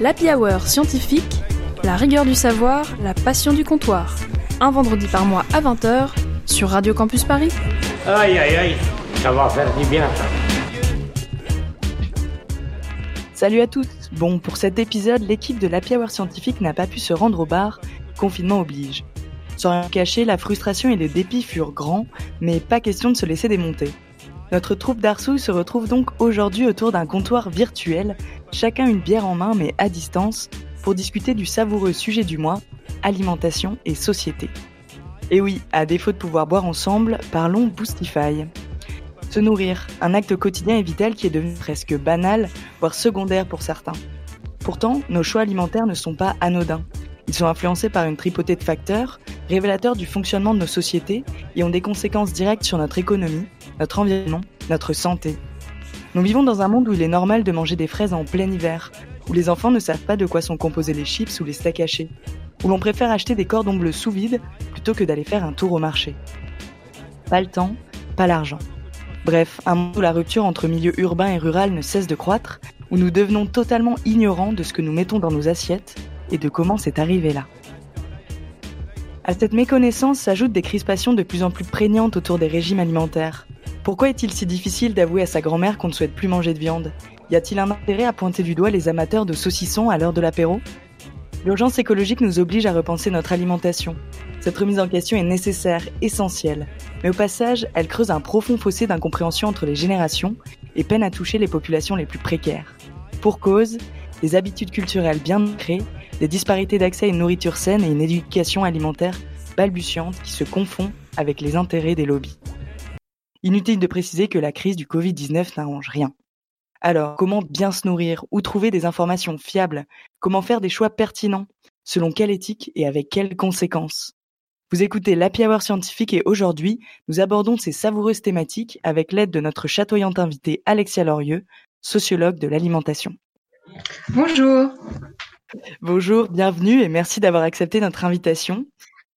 l'Happy Hour scientifique, la rigueur du savoir, la passion du comptoir. Un vendredi par mois à 20h sur Radio Campus Paris. Aïe aïe aïe, ça va faire du bien ça. Salut à tous Bon, pour cet épisode, l'équipe de l'Happy Hour scientifique n'a pas pu se rendre au bar, confinement oblige. Sans rien cacher, la frustration et le dépit furent grands, mais pas question de se laisser démonter. Notre troupe d'Arsouille se retrouve donc aujourd'hui autour d'un comptoir virtuel, chacun une bière en main mais à distance, pour discuter du savoureux sujet du mois, alimentation et société. Et oui, à défaut de pouvoir boire ensemble, parlons Boostify. Se nourrir, un acte quotidien et vital qui est devenu presque banal, voire secondaire pour certains. Pourtant, nos choix alimentaires ne sont pas anodins. Ils sont influencés par une tripotée de facteurs, révélateurs du fonctionnement de nos sociétés et ont des conséquences directes sur notre économie, notre environnement, notre santé. Nous vivons dans un monde où il est normal de manger des fraises en plein hiver, où les enfants ne savent pas de quoi sont composés les chips ou les steaks hachés, où l'on préfère acheter des cordons bleus sous vide plutôt que d'aller faire un tour au marché. Pas le temps, pas l'argent. Bref, un monde où la rupture entre milieu urbain et rural ne cesse de croître, où nous devenons totalement ignorants de ce que nous mettons dans nos assiettes et de comment c'est arrivé là. À cette méconnaissance s'ajoutent des crispations de plus en plus prégnantes autour des régimes alimentaires. Pourquoi est-il si difficile d'avouer à sa grand-mère qu'on ne souhaite plus manger de viande? Y a-t-il un intérêt à pointer du doigt les amateurs de saucissons à l'heure de l'apéro? L'urgence écologique nous oblige à repenser notre alimentation. Cette remise en question est nécessaire, essentielle, mais au passage, elle creuse un profond fossé d'incompréhension entre les générations et peine à toucher les populations les plus précaires. Pour cause, des habitudes culturelles bien ancrées, des disparités d'accès à une nourriture saine et une éducation alimentaire balbutiante qui se confond avec les intérêts des lobbies. Inutile de préciser que la crise du Covid-19 n'arrange rien. Alors, comment bien se nourrir Où trouver des informations fiables? Comment faire des choix pertinents? Selon quelle éthique et avec quelles conséquences? Vous écoutez l'Happy Hour scientifique et aujourd'hui, nous abordons ces savoureuses thématiques avec l'aide de notre chatoyante invitée Alexia Lorieux, sociologue de l'alimentation. Bonjour. Bonjour, bienvenue et merci d'avoir accepté notre invitation.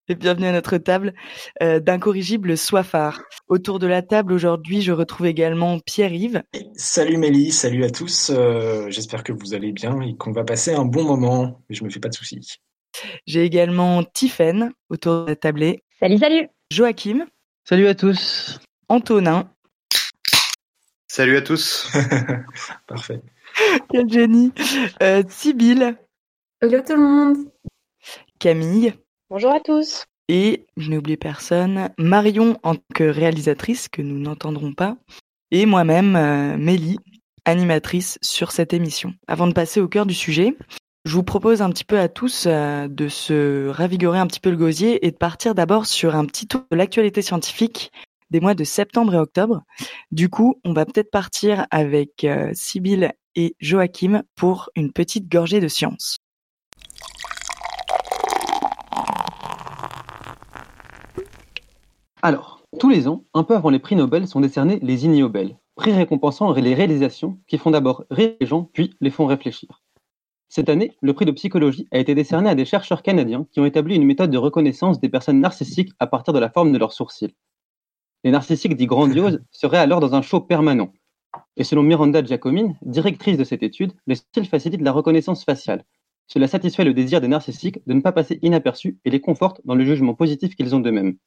Et bienvenue à notre table euh, d'incorrigible soifard. Autour de la table aujourd'hui, je retrouve également Pierre-Yves. Salut Mélie, salut à tous. Euh, J'espère que vous allez bien et qu'on va passer un bon moment. Mais je me fais pas de soucis. J'ai également Tiffaine autour de la table. Salut, salut. Joachim. Salut à tous. Antonin. Salut à tous. Parfait. Quel génie. Euh, Sibylle. Hello tout le monde. Camille. Bonjour à tous. Et, je n'ai oublié personne, Marion en tant que réalisatrice, que nous n'entendrons pas, et moi-même, euh, Mélie, animatrice sur cette émission. Avant de passer au cœur du sujet, je vous propose un petit peu à tous euh, de se ravigorer un petit peu le gosier et de partir d'abord sur un petit tour de l'actualité scientifique des mois de septembre et octobre. Du coup, on va peut-être partir avec euh, Sibylle et Joachim pour une petite gorgée de science. Alors, tous les ans, un peu avant les prix Nobel, sont décernés les INI Nobel, prix récompensant les réalisations qui font d'abord rire les gens, puis les font réfléchir. Cette année, le prix de psychologie a été décerné à des chercheurs canadiens qui ont établi une méthode de reconnaissance des personnes narcissiques à partir de la forme de leurs sourcils. Les narcissiques dits grandioses seraient alors dans un show permanent. Et selon Miranda Giacomine, directrice de cette étude, les sourcils facilitent la reconnaissance faciale. Cela satisfait le désir des narcissiques de ne pas passer inaperçus et les conforte dans le jugement positif qu'ils ont d'eux-mêmes.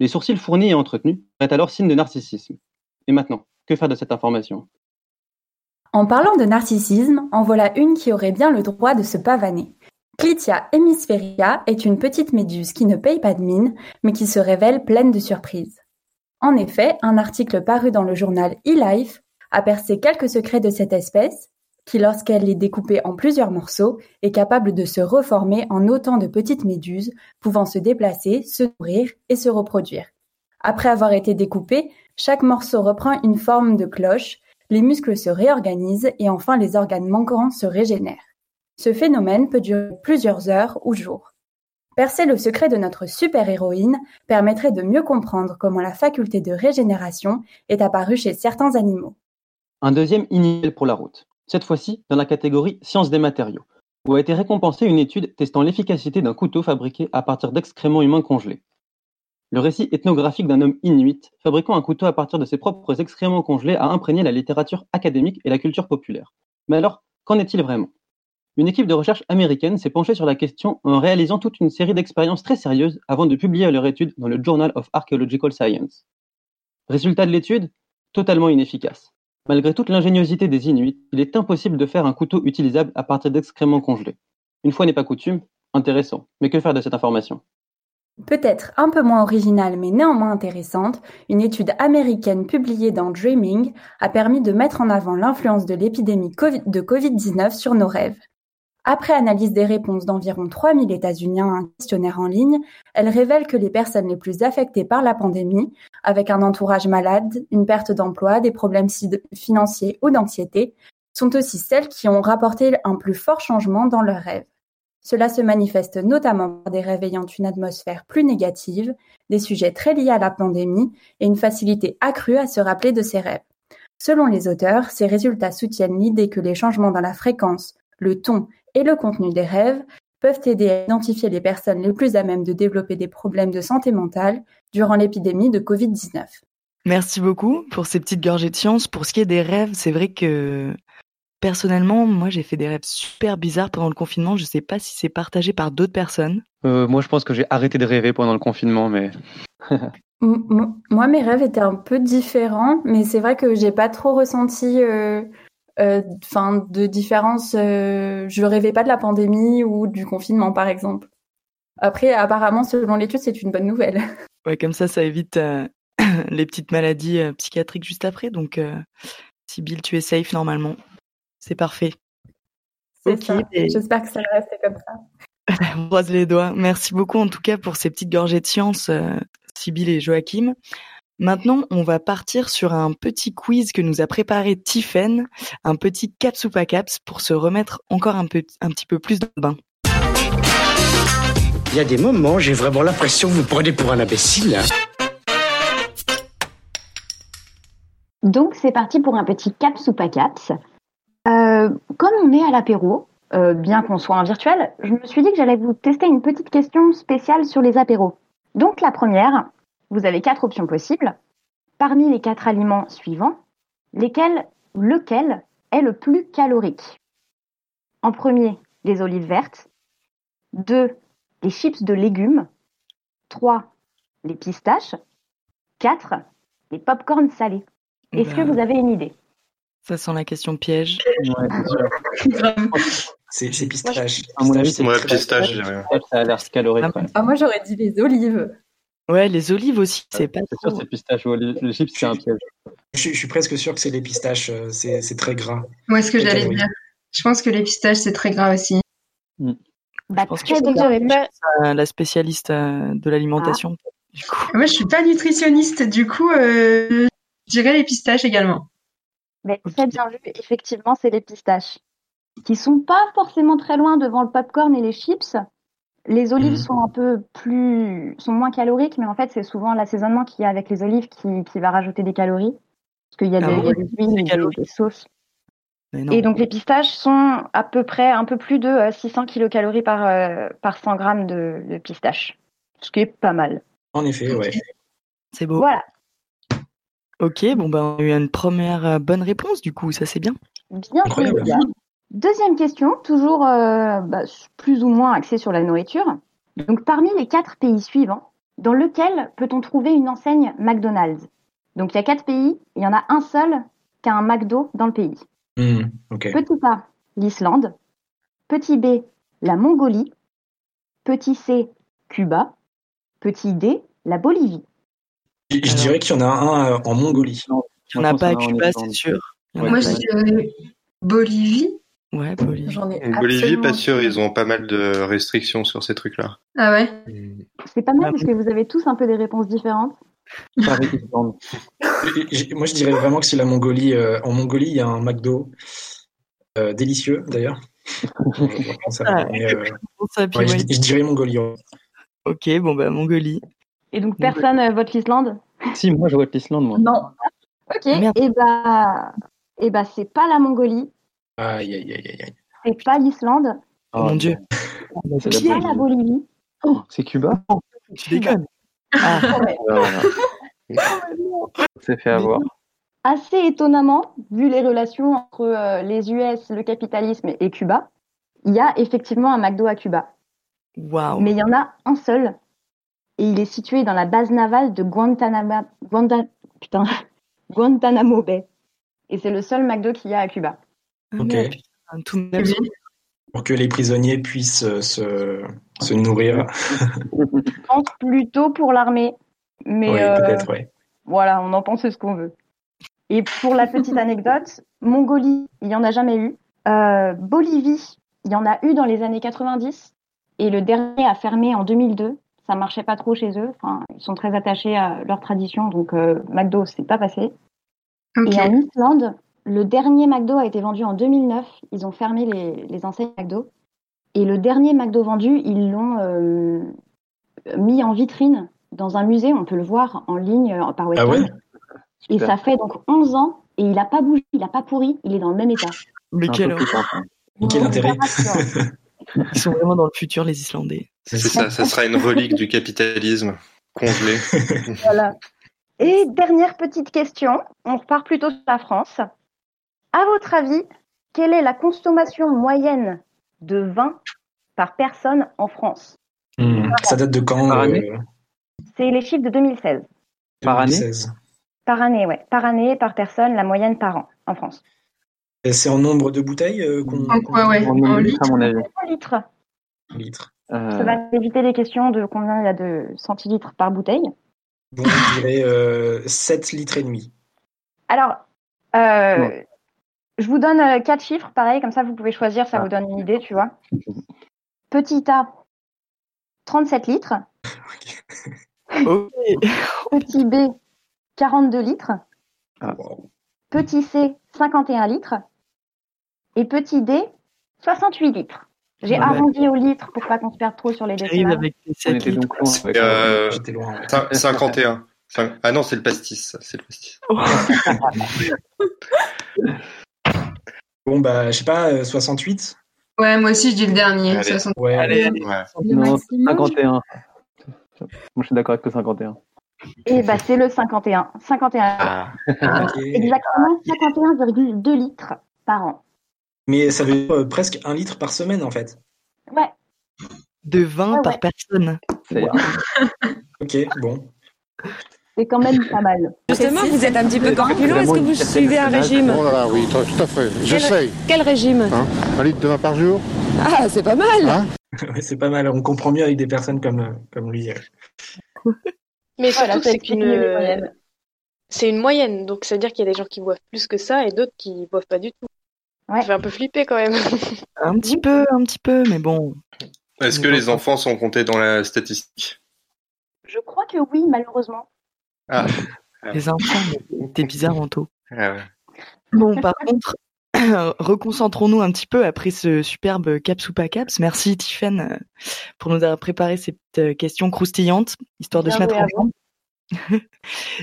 Les sourcils fournis et entretenus seraient alors signe de narcissisme. Et maintenant, que faire de cette information? En parlant de narcissisme, en voilà une qui aurait bien le droit de se pavaner. Clitia hemispheria est une petite méduse qui ne paye pas de mine, mais qui se révèle pleine de surprises. En effet, un article paru dans le journal eLife a percé quelques secrets de cette espèce, qui lorsqu'elle est découpée en plusieurs morceaux, est capable de se reformer en autant de petites méduses, pouvant se déplacer, se nourrir et se reproduire. Après avoir été découpé, chaque morceau reprend une forme de cloche, les muscles se réorganisent et enfin les organes manquants se régénèrent. Ce phénomène peut durer plusieurs heures ou jours. Percer le secret de notre super-héroïne permettrait de mieux comprendre comment la faculté de régénération est apparue chez certains animaux. Un deuxième initial pour la route, cette fois-ci dans la catégorie sciences des matériaux, où a été récompensée une étude testant l'efficacité d'un couteau fabriqué à partir d'excréments humains congelés. Le récit ethnographique d'un homme inuit fabriquant un couteau à partir de ses propres excréments congelés a imprégné la littérature académique et la culture populaire. Mais alors, qu'en est-il vraiment? Une équipe de recherche américaine s'est penchée sur la question en réalisant toute une série d'expériences très sérieuses avant de publier leur étude dans le Journal of Archaeological Science. Résultat de l'étude? Totalement inefficace. Malgré toute l'ingéniosité des Inuits, il est impossible de faire un couteau utilisable à partir d'excréments congelés. Une fois n'est pas coutume, intéressant. Mais que faire de cette information? Peut-être un peu moins originale mais néanmoins intéressante, une étude américaine publiée dans Dreaming a permis de mettre en avant l'influence de l'épidémie de Covid-19 sur nos rêves. Après analyse des réponses d'environ 3000 États-Uniens à un questionnaire en ligne, elle révèle que les personnes les plus affectées par la pandémie, avec un entourage malade, une perte d'emploi, des problèmes financiers ou d'anxiété, sont aussi celles qui ont rapporté un plus fort changement dans leurs rêves. Cela se manifeste notamment par des rêves ayant une atmosphère plus négative, des sujets très liés à la pandémie et une facilité accrue à se rappeler de ces rêves. Selon les auteurs, ces résultats soutiennent l'idée que les changements dans la fréquence, le ton et le contenu des rêves peuvent aider à identifier les personnes les plus à même de développer des problèmes de santé mentale durant l'épidémie de Covid-19. Merci beaucoup pour ces petites gorgées de science. Pour ce qui est des rêves, c'est vrai que personnellement, moi j'ai fait des rêves super bizarres pendant le confinement. Je ne sais pas si c'est partagé par d'autres personnes. Euh, moi je pense que j'ai arrêté de rêver pendant le confinement, mais. moi mes rêves étaient un peu différents, mais c'est vrai que j'ai pas trop ressenti euh, enfin de différence. Euh, je rêvais pas de la pandémie ou du confinement, par exemple. Après, apparemment, selon l'étude, c'est une bonne nouvelle. Ouais, comme ça, ça évite euh, les petites maladies psychiatriques juste après. Donc, Sibyl, tu es safe normalement. C'est parfait. C'est ça. J'espère que ça va rester comme ça. On croise les doigts. Merci beaucoup en tout cas pour ces petites gorgées de science, Sibyl et Joachim. Maintenant, on va partir sur un petit quiz que nous a préparé Tiffen, un petit caps ou pas caps pour se remettre encore un, peu, un petit peu plus dans le bain. Il y a des moments, j'ai vraiment l'impression que vous prenez pour un imbécile. Donc c'est parti pour un petit caps ou pas caps. Euh, comme on est à l'apéro, euh, bien qu'on soit en virtuel, je me suis dit que j'allais vous tester une petite question spéciale sur les apéros. Donc la première, vous avez quatre options possibles. Parmi les quatre aliments suivants, lesquels, lequel est le plus calorique En premier, les olives vertes. Deux, les chips de légumes. Trois, les pistaches. Quatre, les pop-corn salés. Est-ce que bah, vous avez une idée Ça sent la question piège. c'est pistache. À mon avis, c'est pistache. Ça a l'air calorique. Ah, moi, j'aurais dit les olives. Ouais, les olives aussi, c'est pas C'est sûr, c'est pistache ou les chips, c'est un piège. Je, suis presque sûr que c'est les pistaches, euh, c'est très gras. Moi, ce que j'allais dire. Je pense que les pistaches, c'est très gras aussi. Bah, la spécialiste euh, de l'alimentation. Ah. Moi, je suis pas nutritionniste, du coup, euh, je dirais les pistaches également. Mais okay. bien vu, effectivement, c'est les pistaches. Qui sont pas forcément très loin devant le popcorn et les chips, les olives mhm. sont un peu plus, sont moins caloriques, mais en fait, c'est souvent l'assaisonnement qu'il y a avec les olives qui, qui, va rajouter des calories. Parce qu'il y a, ah des, huiles, des, des, sauces. Et donc, les pistaches sont à peu près un peu plus de 600 euh, kilocalories par, euh, par 100 grammes de, de pistaches. Ce qui est pas mal. En effet, ouais. C'est beau. Voilà. Ok, bon, ben, on a eu une première euh, bonne réponse, du coup, ça c'est bien. Bien, bien. Deuxième question, toujours euh, bah, plus ou moins axée sur la nourriture. Donc, parmi les quatre pays suivants, dans lequel peut-on trouver une enseigne McDonald's? Donc, il y a quatre pays, il y en a un seul qui a un McDo dans le pays. Mmh, Petit A, l'Islande. Petit B, la Mongolie. Petit C, Cuba. Petit D, la Bolivie. Je, dirais qu'il y en a un euh, en Mongolie. Il n'y en a pas à Cuba, c'est sûr. Moi, je dirais Bolivie. Ouais, Bolivie. Bolivie, pas sûr, ils ont pas mal de restrictions sur ces trucs-là. Ah ouais C'est pas mal parce que vous avez tous un peu des réponses différentes. Moi, je dirais vraiment que c'est la Mongolie. Euh, en Mongolie, il y a un McDo euh, délicieux, d'ailleurs. Ah, euh, je, dirais Mongolie. Ok, bon, bah, Mongolie. Et donc, personne vote l'Islande Si, moi, je vote l'Islande, moi. Non. Ok, et bah, et bah c'est pas la Mongolie, Aïe, aïe, aïe, aïe. C'est pas l'Islande. Oh, mon Dieu. C'est pas la Bolivie. Oh, c'est Cuba. Tu déconnes. Ah. C'est fait avoir. Assez étonnamment, vu les relations entre euh, les US, le capitalisme et Cuba, il y a effectivement un McDo à Cuba. Waouh. Mais il y en a un seul. Et il est situé dans la base navale de Guantanamo, putain, Guantanamo Bay. Et c'est le seul McDo qu'il y a à Cuba. Ok. Pour que les prisonniers puissent euh, se, se nourrir. Je pense plutôt pour l'armée. Mais oui, euh, peut-être, oui. Voilà, on en pense ce qu'on veut. Et pour la petite anecdote, Mongolie, il n'y en a jamais eu. Euh, Bolivie, il y en a eu dans les années 90. Et le dernier a fermé en 2002. Ça marchait pas trop chez eux. Enfin, ils sont très attachés à leur tradition, donc euh, McDo, c'est pas passé. Et en Islande, le dernier McDo a été vendu en 2009. Ils ont fermé les, les enseignes McDo. Et le dernier McDo vendu, ils l'ont euh, mis en vitrine dans un musée. On peut le voir en ligne euh, par Ah webcam. ouais Et ça fait donc 11 ans et il n'a pas bougé, il n'a pas pourri, il est dans le même état. Mais quel. Quel intérêt Ils sont vraiment dans le futur, les Islandais. C'est ça, ça sera une relique du capitalisme congelé. Voilà. Et dernière petite question, on repart plutôt sur la France. À votre avis, quelle est la consommation moyenne de vin par personne en France? Hmm, Ça date de quand Par euh, C'est les chiffres de 2016. Par année? 2016. Par année, ouais. Par année, par personne, la moyenne par an en France. Et C'est en nombre de bouteilles euh, qu'on En quoi, ouais En En litres, à mon avis. 100 litres. litres Euh, Ça va éviter les questions de combien il y a de centilitres par bouteille. Bon, je dirais euh, 7 litres et demi. Alors, euh, Ouais. Je vous donne euh, quatre chiffres, pareil, comme ça vous pouvez choisir, ça Ah. vous donne une idée, tu vois. Petit A, 37 litres. Petit B, 42 litres. Wow. Petit C, 51 litres. Et petit D, 68 litres. J'ai Ah ouais. arrondi au litre pour pas qu'on se perde trop sur les décimales. avec les on 7 était litres. donc loin. avec- Euh, J'étais loin. ouais. cin- 51. Cin- Ah non, c'est le pastis, c'est le pastis. Bon, bah, je sais pas, euh, 68 Ouais, moi aussi, je dis le dernier. Allez. 60. Ouais, Allez, allez. Ouais. Non, maximum. 51. Moi, je suis d'accord avec le 51. Et bah, c'est le 51. 51. Ah. ok. Exactement 51,2 litres par an. Mais ça veut dire euh, presque un litre par semaine, en fait. Ouais. De 20 Ouais, par personne. C'est- Ok, bon. C'est quand même pas mal. Justement, vous êtes un petit peu corpulent. Est-ce que vous suivez un régime Oh là là, oui, tout à fait. J'essaye. Quel régime Hein un litre de vin par jour Ah, c'est pas mal. Hein Ouais, c'est pas mal. On comprend mieux avec des personnes comme, comme lui. Mais Voilà, surtout, ça c'est qu'une c'est une moyenne. Donc, ça veut dire qu'il y a des gens qui boivent plus que ça et d'autres qui boivent pas du tout. Ouais. Ça fait un peu flipper quand même. Un petit peu, un petit peu, mais bon. Est-ce que les enfants sont comptés dans la statistique? Je crois que oui, malheureusement. Ah, Les enfants, t'es bizarre, Anto. ah ouais. Bon, par contre, reconcentrons-nous un petit peu après ce superbe caps ou pas caps. Merci, Tiffen, euh, pour nous avoir préparé ces petites euh, questions croustillantes, histoire de Bien se mettre en forme.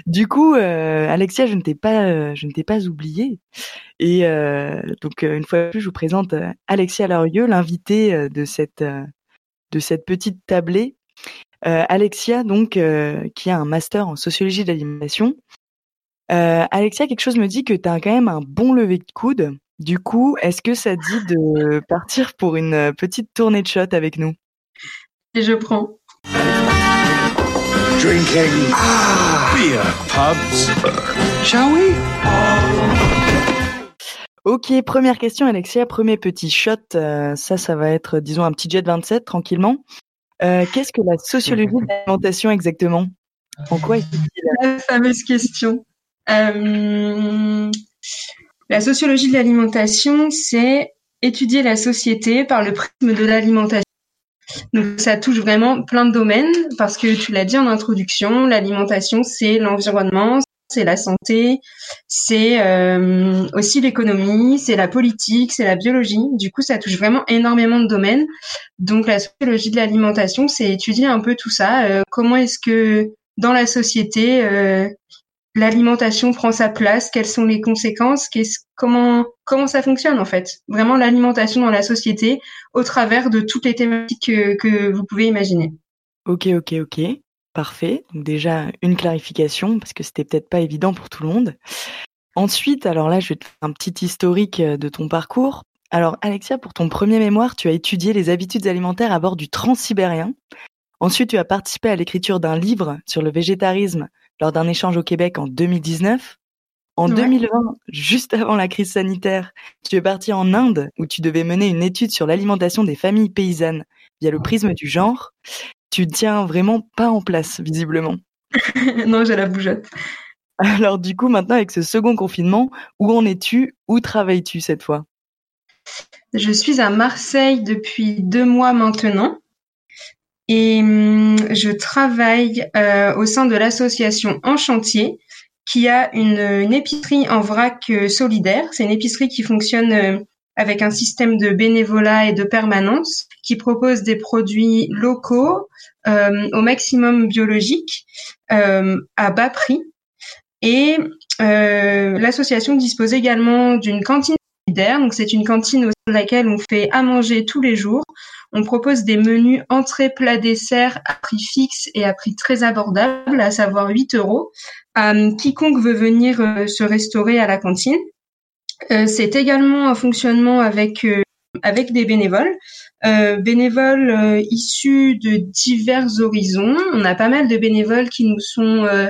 du coup, euh, Alexia, je ne t'ai pas, euh, je ne t'ai pas oublié. Et euh, donc, une fois de plus, je vous présente Alexia Lorieux, l'invitée de cette, de cette petite tablée. Euh, Alexia, donc, euh, qui a un master en sociologie de l'alimentation. Euh, Alexia, quelque chose me dit que tu as quand même un bon lever de coude. Du coup, est-ce que ça te dit de partir pour une petite tournée de shot avec nous? Et je prends. Drinking beer pubs. Shall we? Ok, première question, Alexia. Premier petit shot. euh, ça, ça va être, disons, un petit jet 27, tranquillement. Euh, Qu'est-ce que la sociologie de l'alimentation exactement? En quoi est La fameuse question. Euh, la sociologie de l'alimentation, c'est étudier la société par le prisme de l'alimentation. Donc ça touche vraiment plein de domaines parce que tu l'as dit en introduction, l'alimentation c'est l'environnement, c'est la santé, c'est euh, aussi l'économie, c'est la politique, c'est la biologie. Du coup, ça touche vraiment énormément de domaines. Donc la sociologie de l'alimentation, c'est étudier un peu tout ça. Euh, comment est-ce que dans la société, euh, l'alimentation prend sa place, quelles sont les conséquences, qu'est-ce, comment comment ça fonctionne en fait. Vraiment l'alimentation dans la société au travers de toutes les thématiques que, que vous pouvez imaginer. Ok, ok, ok. Parfait. Donc déjà, une clarification, parce que c'était peut-être pas évident pour tout le monde. Ensuite, alors là, je vais te faire un petit historique euh, de ton parcours. Alors, Alexia, pour ton premier mémoire, tu as étudié les habitudes alimentaires à bord du transsibérien. Ensuite, tu as participé à l'écriture d'un livre sur le végétarisme lors d'un échange au Québec en 2019. En 2020, juste avant la crise sanitaire, tu es parti en Inde où tu devais mener une étude sur l'alimentation des familles paysannes via le prisme du genre. Tu tiens vraiment pas en place, visiblement. non, j'ai la bougeotte. Alors du coup, maintenant avec ce second confinement, où en es-tu? Où travailles-tu cette fois? Je suis à Marseille depuis deux mois maintenant. Et hum, je travaille euh, au sein de l'association En Chantier, qui a une, épicerie en vrac euh, solidaire. C'est une épicerie qui fonctionne euh, avec un système de bénévolat et de permanence, qui propose des produits locaux au maximum biologiques à bas prix. Et l'association dispose également d'une cantine solidaire. Donc c'est une cantine au sein de laquelle on fait à manger tous les jours. On propose des menus entrée, plat, dessert à prix fixe et à prix très abordable, à savoir 8 euros. Euh, quiconque veut venir euh, se restaurer à la cantine. Euh, c'est également un fonctionnement avec avec des bénévoles, bénévoles issus de divers horizons. On a pas mal de bénévoles qui nous sont euh,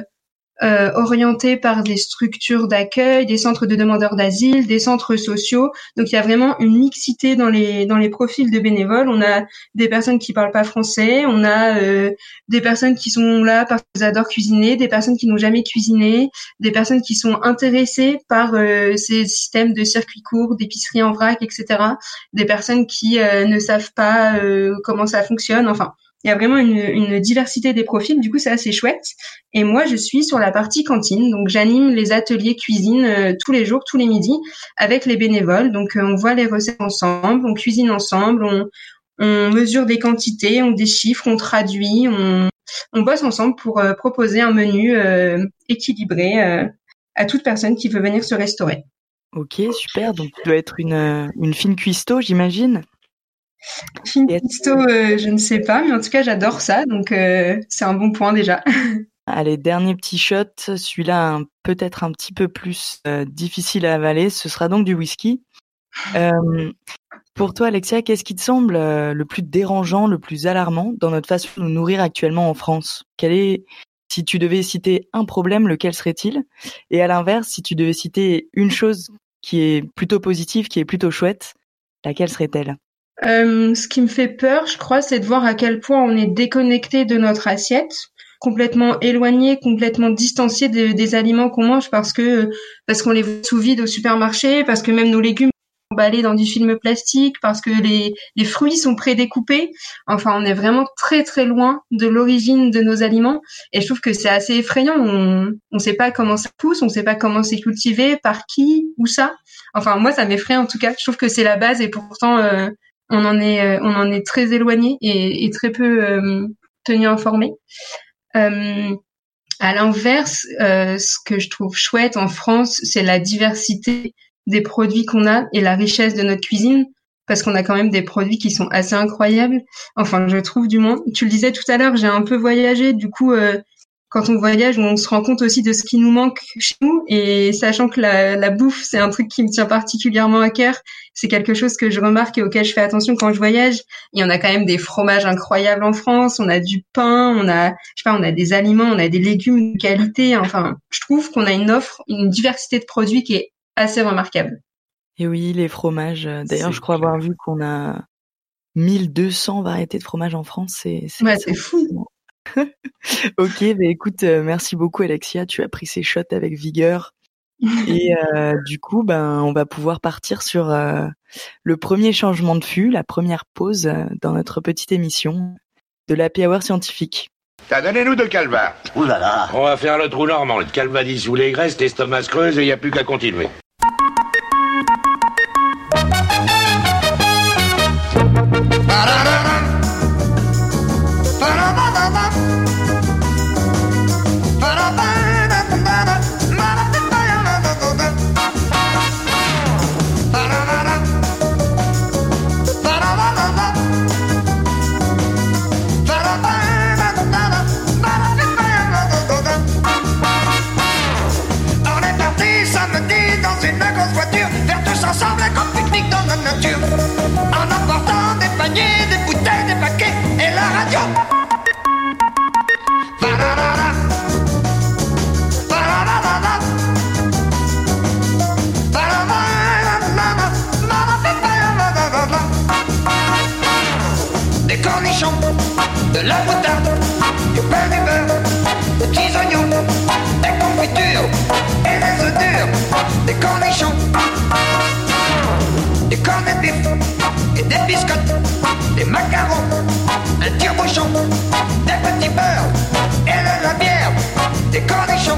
orientés par des structures d'accueil, des centres de demandeurs d'asile, des centres sociaux. Donc il y a vraiment une mixité dans les dans les profils de bénévoles. On a des personnes qui parlent pas français, on a euh, des personnes qui sont là parce qu'ils adorent cuisiner, des personnes qui n'ont jamais cuisiné, des personnes qui sont intéressées par euh, ces systèmes de circuits courts, d'épicerie en vrac, etc. Des personnes qui euh, ne savent pas comment ça fonctionne. Enfin, il y a vraiment une, diversité des profils, du coup c'est assez chouette. Et moi je suis sur la partie cantine, donc j'anime les ateliers cuisine euh, tous les jours, tous les midis avec les bénévoles. Donc euh, on voit les recettes ensemble, on cuisine ensemble, on, mesure des quantités, on déchiffre, on traduit, on, on bosse ensemble pour euh, proposer un menu équilibré à toute personne qui veut venir se restaurer. Ok, super. Donc tu dois être une, une fine cuistot, j'imagine? Finito, euh, je ne sais pas, mais en tout cas, j'adore ça, donc euh, c'est un bon point déjà. Allez, dernier petit shot, celui-là peut-être un petit peu plus euh, difficile à avaler, ce sera donc du whisky. pour toi, Alexia, qu'est-ce qui te semble le plus dérangeant, le plus alarmant dans notre façon de nous nourrir actuellement en France? Quel est, si tu devais citer un problème, lequel serait-il? Et à l'inverse, si tu devais citer une chose qui est plutôt positive, qui est plutôt chouette, laquelle serait-elle? Euh, ce qui me fait peur, je crois, c'est de voir à quel point on est déconnecté de notre assiette, complètement éloigné, complètement distancié des aliments qu'on mange parce que parce qu'on les voit sous vide au supermarché, parce que même nos légumes sont emballés dans du film plastique, parce que les, les fruits sont prédécoupés. Enfin, on est vraiment très très loin de l'origine de nos aliments et je trouve que c'est assez effrayant. On ne sait pas comment ça pousse, on ne sait pas comment c'est cultivé, par qui, où ça. Enfin, moi, ça m'effraie en tout cas. Je trouve que c'est la base et pourtant euh, on en est euh, on en est très éloigné et, très peu euh, tenu informé. Euh, à l'inverse, ce que je trouve chouette en France, c'est la diversité des produits qu'on a et la richesse de notre cuisine parce qu'on a quand même des produits qui sont assez incroyables. Enfin, je trouve du moins. Tu le disais tout à l'heure, j'ai un peu voyagé, du coup, quand on voyage, on se rend compte aussi de ce qui nous manque chez nous. Et sachant que la, la bouffe, c'est un truc qui me tient particulièrement à cœur, c'est quelque chose que je remarque et auquel je fais attention quand je voyage. Il y en a quand même des fromages incroyables en France. On a du pain, on a, je sais pas, on a des aliments, on a des légumes de qualité. Enfin, je trouve qu'on a une offre, une diversité de produits qui est assez remarquable. Et oui, les fromages. D'ailleurs, je crois avoir vu qu'on a 1200 variétés de fromages en France. C'est, ouais, c'est fou. ok, bah écoute, euh, merci beaucoup Alexia, tu as pris ces shots avec vigueur. Et euh, du coup, ben, on va pouvoir partir sur euh, le premier changement de fût, la première pause dans notre petite émission de la Hour scientifique. T'as donné-nous de calva. Ouh là là. On va faire le trou normand. Le calva dissout les graisses, l'estomac creuse et il n'y a plus qu'à continuer. Des cornichons, de la moutarde, du pain du beurre, des petits oignons, des confitures et des œufs durs, des cornichons, des cornets de bif et des biscottes, des macarons, un tire-bouchon, des petits beurres des cornichons.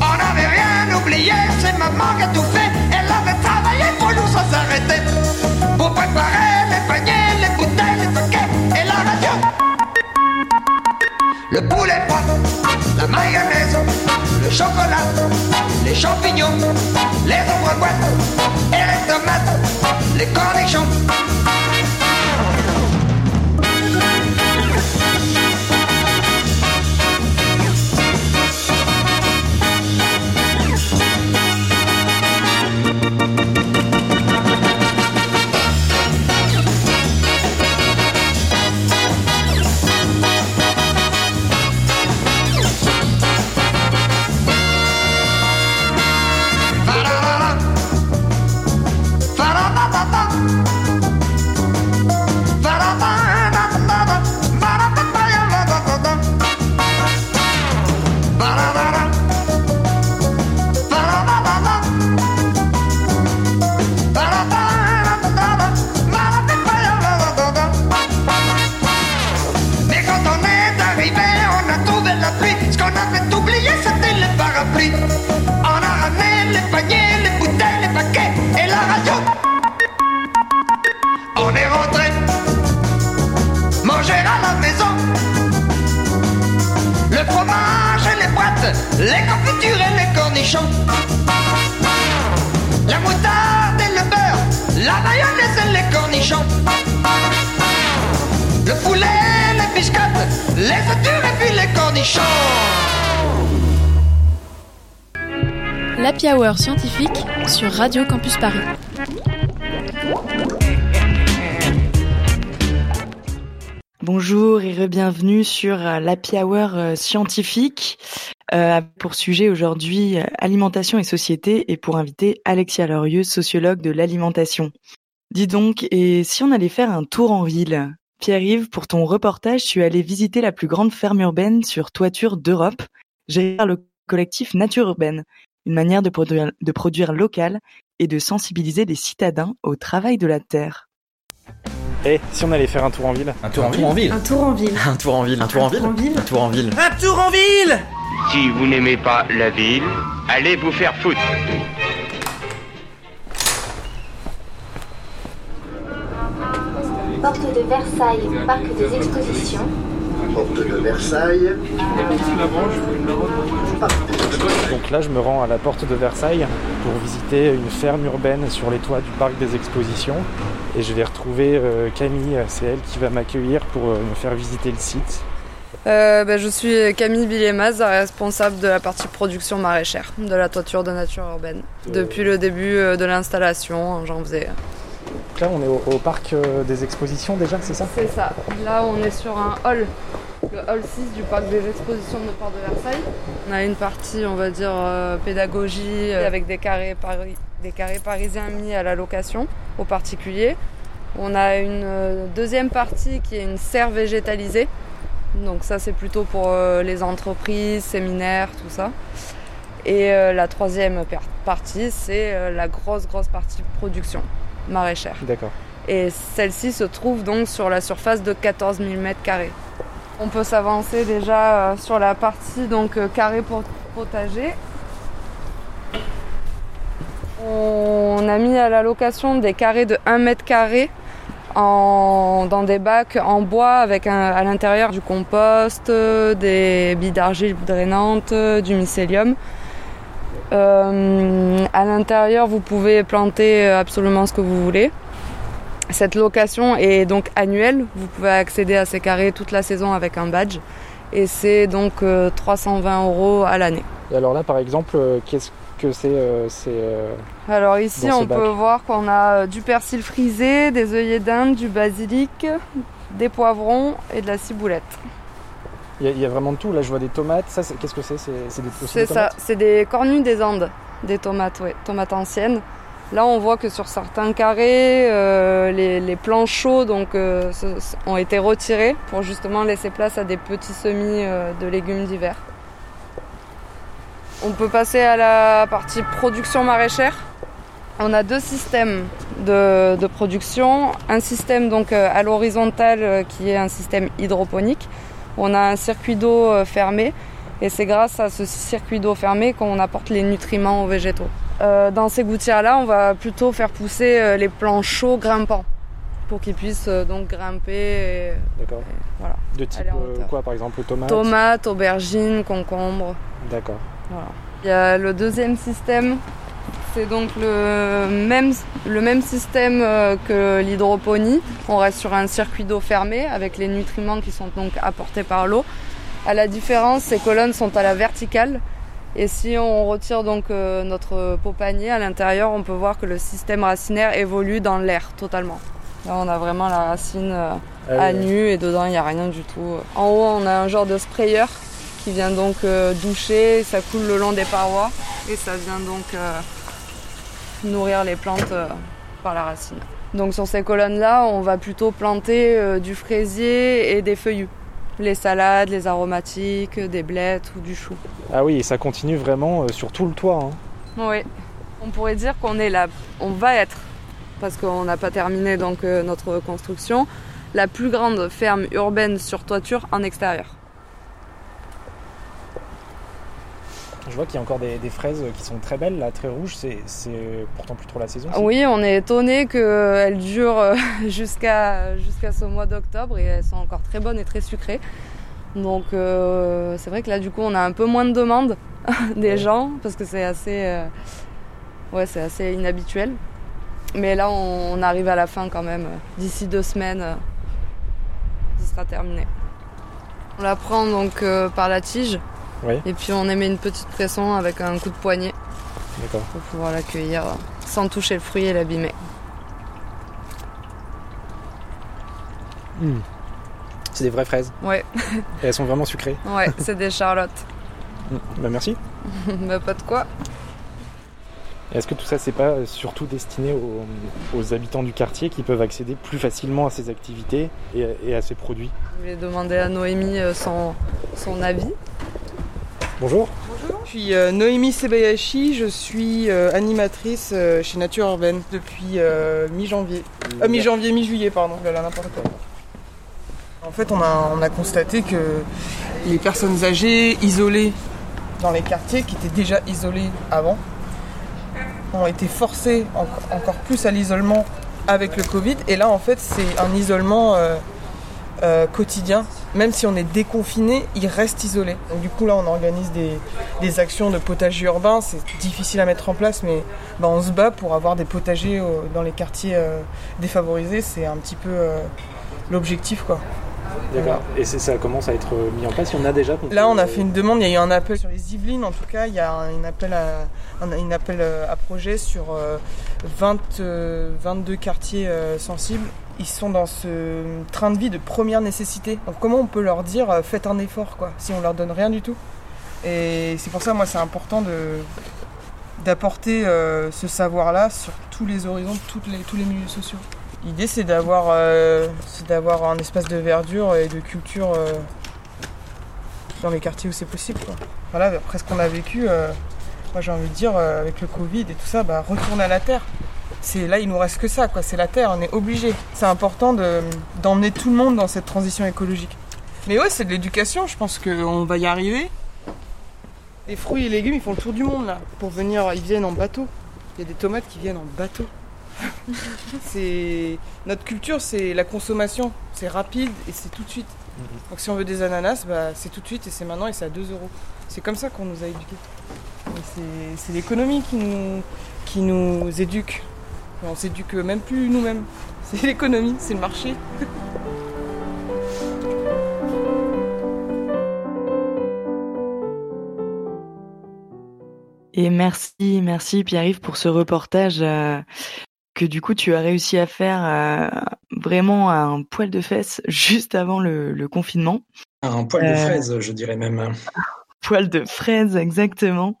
On n'avait rien oublié, c'est maman qui a tout fait, elle avait travaillé pour nous sans s'arrêter, pour préparer les paniers, les bouteilles, les paquets et la radio. Le poulet froid, la mayonnaise, le chocolat, les champignons, les ombres et les tomates, les cornichons. Hour scientifique sur Radio Campus Paris. Bonjour et bienvenue sur euh, l'Happy Hour euh, scientifique. Euh, pour sujet aujourd'hui alimentation et société et pour inviter Alexia Lorieux, sociologue de l'alimentation. Dis donc, et si on allait faire un tour en ville? Pierre-Yves, pour ton reportage, tu es allé visiter la plus grande ferme urbaine sur toiture d'Europe, gérée par le collectif Nature Urbaine, une manière de produire, de produire local et de sensibiliser les citadins au travail de la terre. Eh, si on allait faire un tour en ville Un tour en ville Un tour en ville. Un tour en ville. Un tour en ville. Un tour en ville. Un tour en ville Si vous n'aimez pas la ville, allez vous faire foutre. Porte de Versailles, parc des expositions. Porte de Versailles. Donc là, je me rends à la porte de Versailles pour visiter une ferme urbaine sur les toits du parc des expositions. Et je vais retrouver euh, Camille, c'est elle qui va m'accueillir pour euh, me faire visiter le site. Euh, ben, je suis Camille Billemaz, responsable de la partie production maraîchère de la toiture de nature urbaine. Depuis le début de l'installation, j'en faisais. Donc là, on est au, au parc euh, des expositions déjà, c'est ça? C'est ça. Là, on est sur un hall, le hall 6 du parc des expositions de Port de Versailles. On a une partie, on va dire, euh, pédagogie euh, avec des carrés, pari- des carrés parisiens mis à la location aux particuliers. On a une deuxième partie qui est une serre végétalisée. Donc ça, c'est plutôt pour les entreprises, séminaires, tout ça. Et la troisième partie, c'est la grosse, grosse partie production maraîchère. D'accord. Et celle-ci se trouve donc sur la surface de 14 000 mètres carrés. On peut s'avancer déjà euh, sur la partie donc euh, carré pot- potager. On a mis à la location des carrés de 1 mètre carré en- dans des bacs en bois avec un- à l'intérieur du compost, euh, des billes d'argile drainantes, euh, du mycélium. Euh, à l'intérieur, vous pouvez planter euh, absolument ce que vous voulez. Cette location est donc annuelle. Vous pouvez accéder à ces carrés toute la saison avec un badge. Et c'est donc euh, 320 euros à l'année. Et alors là, par exemple, euh, qu'est-ce que c'est euh, Alors ici, on peut voir qu'on a du persil frisé, des œillets d'Inde, du basilic, des poivrons et de la ciboulette. Il y, a vraiment de tout. Là, je vois des tomates. Ça, qu'est-ce que c'est? C'est des, C'est ça. C'est des cornues des Andes, des tomates, tomates anciennes. Là, on voit que sur certains carrés, euh, les, plants chauds donc, euh, ont été retirés pour justement laisser place à des petits semis euh, de légumes d'hiver. On peut passer à la partie production maraîchère. On a deux systèmes de, de production. Un système donc à l'horizontale qui est un système hydroponique on a un circuit d'eau euh, fermé et c'est grâce à ce circuit d'eau fermé qu'on apporte les nutriments aux végétaux. Euh, dans ces gouttières-là, on va plutôt faire pousser euh, les plants chauds grimpants pour qu'ils puissent donc grimper. D'accord. Voilà, de type quoi par exemple Tomates Tomates, aubergines, concombres. D'accord. Il y a le deuxième système c'est donc le même, le même système euh, que l'hydroponie. On reste sur un circuit d'eau fermé avec les nutriments qui sont donc apportés par l'eau. À la différence, ces colonnes sont à la verticale. Et si on retire donc euh, notre pot panier à l'intérieur, on peut voir que le système racinaire évolue dans l'air totalement. Là, on a vraiment la racine euh, ah à nu et dedans, il n'y a rien du tout. En haut, on a un genre de sprayer qui vient donc doucher, ça coule le long des parois et ça vient donc nourrir les plantes euh, par la racine. Donc sur ces colonnes-là, on va plutôt planter euh, du fraisier et des feuillus. Les salades, les aromatiques, des blettes ou du chou. Ah oui, et ça continue vraiment euh, sur tout le toit. Hein. Oui. On pourrait dire qu'on est là, on va être, parce qu'on n'a pas terminé donc notre construction, la plus grande ferme urbaine sur toiture en extérieur. Je vois qu'il y a encore des, fraises qui sont très belles, là, très rouges. C'est pourtant plus trop la saison. Oui, on est étonné qu'elles durent euh, jusqu'à jusqu'à ce mois d'octobre et elles sont encore très bonnes et très sucrées. Donc euh, c'est vrai que là, du coup, on a un peu moins de demandes des gens parce que c'est assez, euh, ouais, c'est assez inhabituel. Mais là, on, arrive à la fin quand même. D'ici deux semaines, ce sera terminé. On la prend donc par la tige et puis on émet une petite pression avec un coup de poignet. Pour pouvoir l'accueillir sans toucher le fruit et l'abîmer. Hmm. C'est des vraies fraises. Ouais. et elles sont vraiment sucrées. Ouais, c'est des charlottes. Hmm. bah merci. bah pas de quoi. Est-ce que tout ça, c'est pas surtout destiné aux, habitants du quartier qui peuvent accéder plus facilement à ces activités et, à ces produits? Je vais demander à Noémie euh, son, son avis. Bonjour. Bonjour. Je suis euh, Noémie Sebayashi, je suis euh, animatrice euh, chez Nature Urbaine depuis mi-janvier. mi-janvier, mi-juillet, pardon, là, n'importe quoi. En fait, on a, on a constaté que les personnes âgées isolées dans les quartiers, qui étaient déjà isolées avant, ont été forcées encore plus à l'isolement avec le Covid. Et là, en fait, c'est un isolement quotidien même si on est déconfiné, il reste isolé. Donc, du coup, là, on organise des, actions de potager urbain. C'est difficile à mettre en place, mais bah, on se bat pour avoir des potagers dans les quartiers euh, défavorisés. C'est un petit peu euh, l'objectif, quoi. D'accord. Et ça commence à être mis en place. En a déjà Là, on a fait une demande. Il y a eu un appel sur les Yvelines. En tout cas, il y a un appel à, un, appel à projet sur 20, euh, 22 quartiers sensibles ils sont dans ce train de vie de première nécessité. Donc comment on peut leur dire euh, faites un effort quoi, si on leur donne rien du tout? Et c'est pour ça moi c'est important de d'apporter euh, ce savoir-là sur tous les horizons, toutes les, tous les milieux sociaux. L'idée c'est d'avoir euh, d'avoir un espace de verdure et de culture dans les quartiers où c'est possible. Voilà, après ce qu'on a vécu, moi j'ai envie de dire avec le Covid et tout ça, bah, retourner à la terre c'est là il nous reste que ça quoi, c'est la terre, on est obligé. C'est important d'emmener tout le monde dans cette transition écologique. Mais ouais, c'est de l'éducation, je pense qu'on va y arriver. Les fruits et légumes, ils font le tour du monde là. Pour venir, ils viennent en bateau. Il y a des tomates qui viennent en bateau. c'est notre culture, c'est la consommation, c'est rapide et c'est tout de suite. Mhm. Donc si on veut des ananas, bah, c'est tout de suite et c'est maintenant et c'est à 2 euros. C'est comme ça qu'on nous a éduqués. C'est l'économie qui nous, qui nous éduque. On s'éduque même plus nous-mêmes. C'est l'économie, c'est le marché. Et merci, merci Pierre-Yves pour ce reportage que du coup tu as réussi à faire vraiment à un poil de fesses juste avant le, confinement. Un poil de fraise, je dirais même. Poil de fraise, exactement.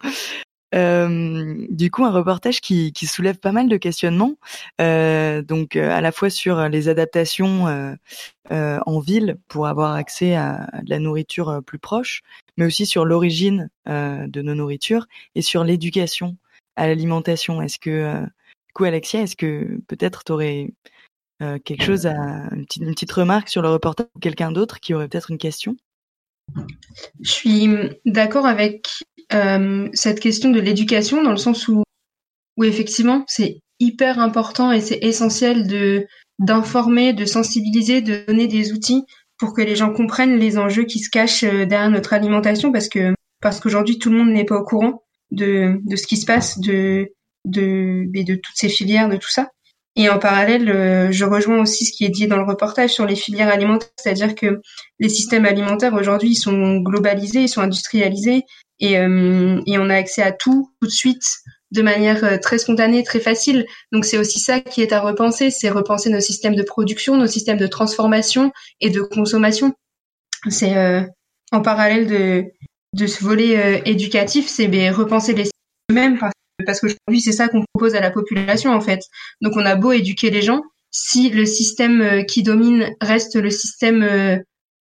Euh, du coup, un reportage qui, qui, soulève pas mal de questionnements, euh, donc euh, à la fois sur les adaptations euh, en ville pour avoir accès à, de la nourriture plus proche, mais aussi sur l'origine de nos nourritures et sur l'éducation à l'alimentation. Est-ce que, du coup, Alexia, est-ce que peut-être tu aurais quelque chose à une petite, une petite remarque sur le reportage ou quelqu'un d'autre qui aurait peut-être une question? Je suis d'accord avec euh, cette question de l'éducation dans le sens où, où effectivement c'est hyper important et c'est essentiel de d'informer, de sensibiliser, de donner des outils pour que les gens comprennent les enjeux qui se cachent euh, derrière notre alimentation parce que parce qu'aujourd'hui tout le monde n'est pas au courant de, de ce qui se passe de de de toutes ces filières de tout ça. Et en parallèle, euh, je rejoins aussi ce qui est dit dans le reportage sur les filières alimentaires, c'est-à-dire que les systèmes alimentaires aujourd'hui sont globalisés, ils sont industrialisés et, euh, et on a accès à tout tout de suite de manière euh, très spontanée, très facile. Donc c'est aussi ça qui est à repenser, c'est repenser nos systèmes de production, nos systèmes de transformation et de consommation. C'est en parallèle de, de ce volet éducatif, c'est ben, repenser les systèmes parce parce qu'aujourd'hui c'est ça qu'on propose à la population en fait. Donc on a beau éduquer les gens, si le système euh, qui domine reste le système euh,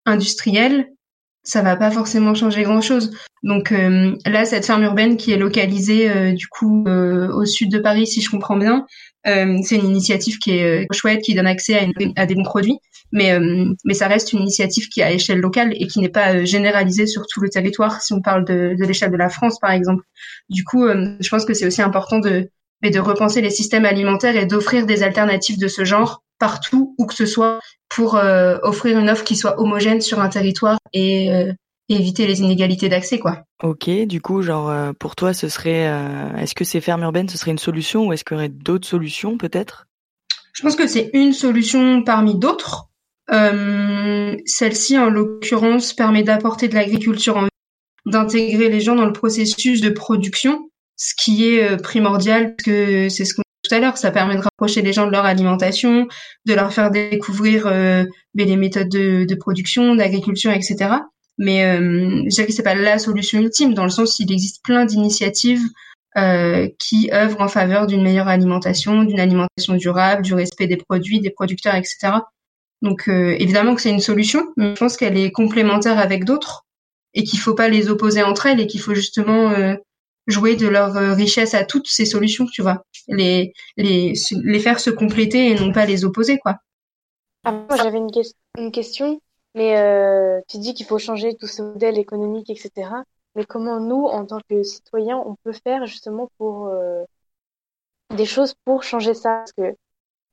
industriel, ça va pas forcément changer grand chose. Donc euh, là, cette ferme urbaine qui est localisée du coup au sud de Paris, si je comprends bien, c'est une initiative qui est chouette, qui donne accès à, des bons produits mais euh, mais ça reste une initiative qui est à échelle locale et qui n'est pas euh, généralisée sur tout le territoire si on parle de, de l'échelle de la France par exemple. Du coup, euh, je pense que c'est aussi important de mais de repenser les systèmes alimentaires et d'offrir des alternatives de ce genre partout où que ce soit pour offrir une offre qui soit homogène sur un territoire et éviter les inégalités d'accès quoi. Ok, du coup, genre pour toi, ce serait, est-ce que ces fermes urbaines, ce serait une solution ou est-ce qu'il y aurait d'autres solutions peut-être? Je pense que c'est une solution parmi d'autres. Euh, celle-ci, en l'occurrence, permet d'apporter de l'agriculture en d'intégrer les gens dans le processus de production, ce qui est euh, primordial, parce que c'est ce qu'on tout à l'heure, ça permet de rapprocher les gens de leur alimentation, de leur faire découvrir euh, les méthodes de, production, d'agriculture, etc. Mais euh, je dirais que c'est pas la solution ultime, dans le sens qu'il existe plein d'initiatives euh, qui œuvrent en faveur d'une meilleure alimentation, d'une alimentation durable, du respect des produits, des producteurs, etc. Donc euh, évidemment que c'est une solution, mais je pense qu'elle est complémentaire avec d'autres et qu'il faut pas les opposer entre elles et qu'il faut justement euh, jouer de leur euh, richesse à toutes ces solutions, tu vois, les les les faire se compléter et non pas les opposer quoi. Ah, moi j'avais une, une, question, mais tu dis qu'il faut changer tout ce modèle économique, etc. Mais comment nous, en tant que citoyens, on peut faire justement pour des choses pour changer ça? Parce que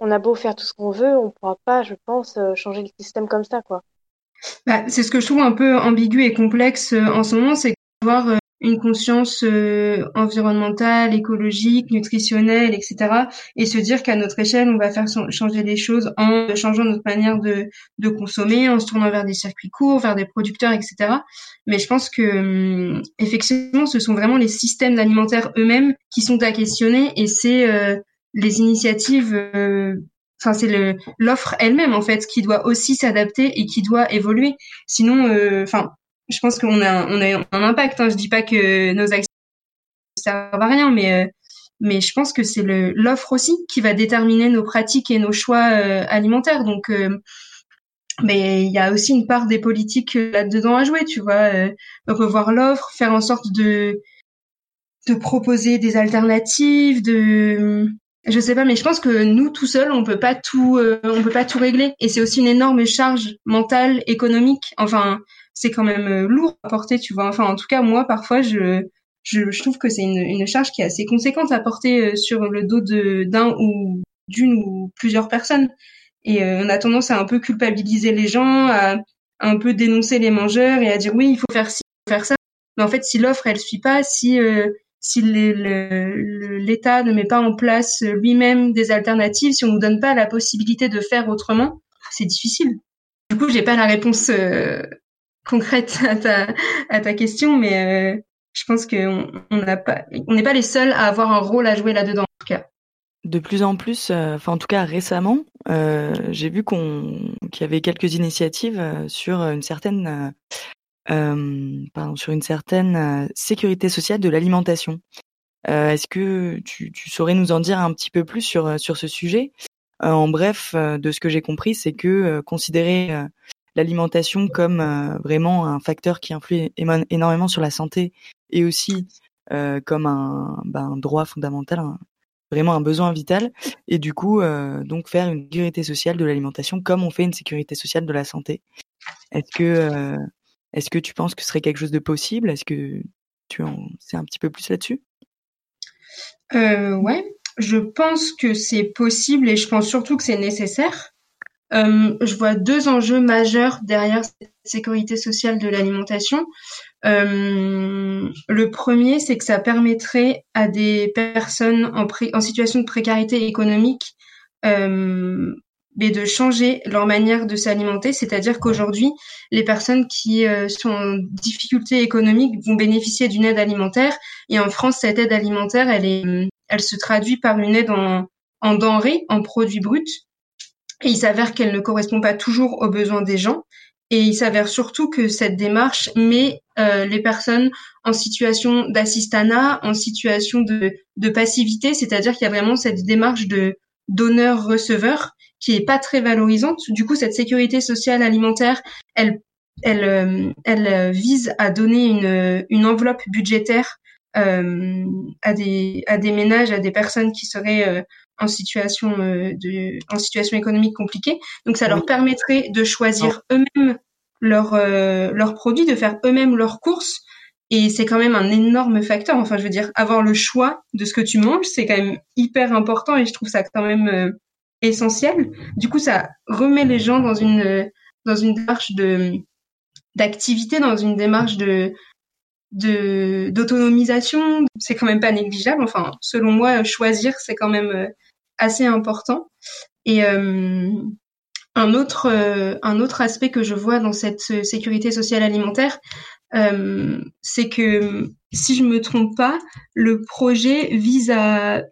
on a beau faire tout ce qu'on veut, on pourra pas, je pense, euh, changer le système comme ça, quoi. Bah, c'est ce que je trouve un peu ambigu et complexe euh, en ce moment, c'est euh, une conscience environnementale, écologique, nutritionnelle, etc. Et se dire qu'à notre échelle, on va faire changer les choses en changeant notre manière de, de consommer, en se tournant vers des circuits courts, vers des producteurs, etc. Mais je pense que hum, effectivement, ce sont vraiment les systèmes alimentaires eux-mêmes qui sont à questionner et c'est les initiatives, euh, enfin c'est l'offre elle-même en fait qui doit aussi s'adapter et qui doit évoluer. Sinon, euh, enfin, je pense qu'on a un impact. Hein. Je dis pas que nos actions ne servent à rien, mais euh, mais je pense que c'est l'offre aussi qui va déterminer nos pratiques et nos choix alimentaires. Donc mais il y a aussi une part des politiques là-dedans à jouer, tu vois, revoir l'offre, faire en sorte de de proposer des alternatives, de je sais pas, mais je pense que nous tout seuls, on peut pas tout, euh, on peut pas tout régler. Et c'est aussi une énorme charge mentale, économique. Enfin, c'est quand même euh, lourd à porter, tu vois. Enfin, en tout cas, moi, parfois, je, trouve que c'est une, charge qui est assez conséquente à porter euh, sur le dos d'un ou d'une ou plusieurs personnes. Et on a tendance à un peu culpabiliser les gens, à, un peu dénoncer les mangeurs et à dire oui, il faut faire ci, il faut faire ça. Mais en fait, si l'offre elle suit pas, si l'État ne met pas en place lui-même des alternatives, si on nous donne pas la possibilité de faire autrement, c'est difficile. Du coup, j'ai pas la réponse euh, concrète à ta, question, mais, euh, je pense qu'on pas, on n'est pas les seuls à avoir un rôle à jouer là-dedans, en tout cas. De plus en plus, euh, enfin en tout cas récemment, euh, j'ai vu qu'on qu'il y avait quelques initiatives sur une certaine, sécurité sociale de l'alimentation. Est-ce que tu, saurais nous en dire un petit peu plus sur ce sujet? En bref, de ce que j'ai compris, c'est que considérer l'alimentation comme vraiment un facteur qui influe énormément sur la santé et aussi comme un, ben, un droit fondamental, vraiment un besoin vital, et du coup, euh, donc faire une sécurité sociale de l'alimentation comme on fait une sécurité sociale de la santé. Est-ce que, euh, tu penses que ce serait quelque chose de possible? Est-ce que tu en sais un petit peu plus là-dessus? Euh, Ouais, je pense que c'est possible et je pense surtout que c'est nécessaire. Euh, je vois deux enjeux majeurs derrière cette sécurité sociale de l'alimentation. Euh, le premier, c'est que ça permettrait à des personnes en, situation de précarité économique euh, de changer leur manière de s'alimenter, c'est-à-dire qu'aujourd'hui, les personnes qui sont en difficulté économique vont bénéficier d'une aide alimentaire. Et en France, cette aide alimentaire, elle se traduit par une aide en, en denrées, en produits bruts. Il s'avère qu'elle ne correspond pas toujours aux besoins des gens. Et il s'avère surtout que cette démarche met euh, les personnes en situation d'assistanat, en situation de, de passivité, c'est-à-dire qu'il y a vraiment cette démarche de donneur-receveur qui est pas très valorisante. Du coup, cette sécurité sociale alimentaire, elle, elle, euh, elle vise à donner une, une enveloppe budgétaire euh, à des à des ménages, à des personnes qui seraient euh, en situation euh, de en situation économique compliquée. Donc ça leur permettrait de choisir eux-mêmes leurs euh, leurs produits, de faire eux-mêmes leurs courses. Et c'est quand même un énorme facteur. Enfin, je veux dire, avoir le choix de ce que tu manges, c'est quand même hyper important et je trouve ça quand même euh, essentiel. Du coup, ça remet les gens dans une dans une démarche de d'activité, dans une démarche de de d'autonomisation. C'est quand même pas négligeable. Enfin, selon moi, choisir, c'est quand même assez important. Et euh, un autre euh, un autre aspect que je vois dans cette sécurité sociale alimentaire, euh, c'est que si je me trompe pas, le projet vise à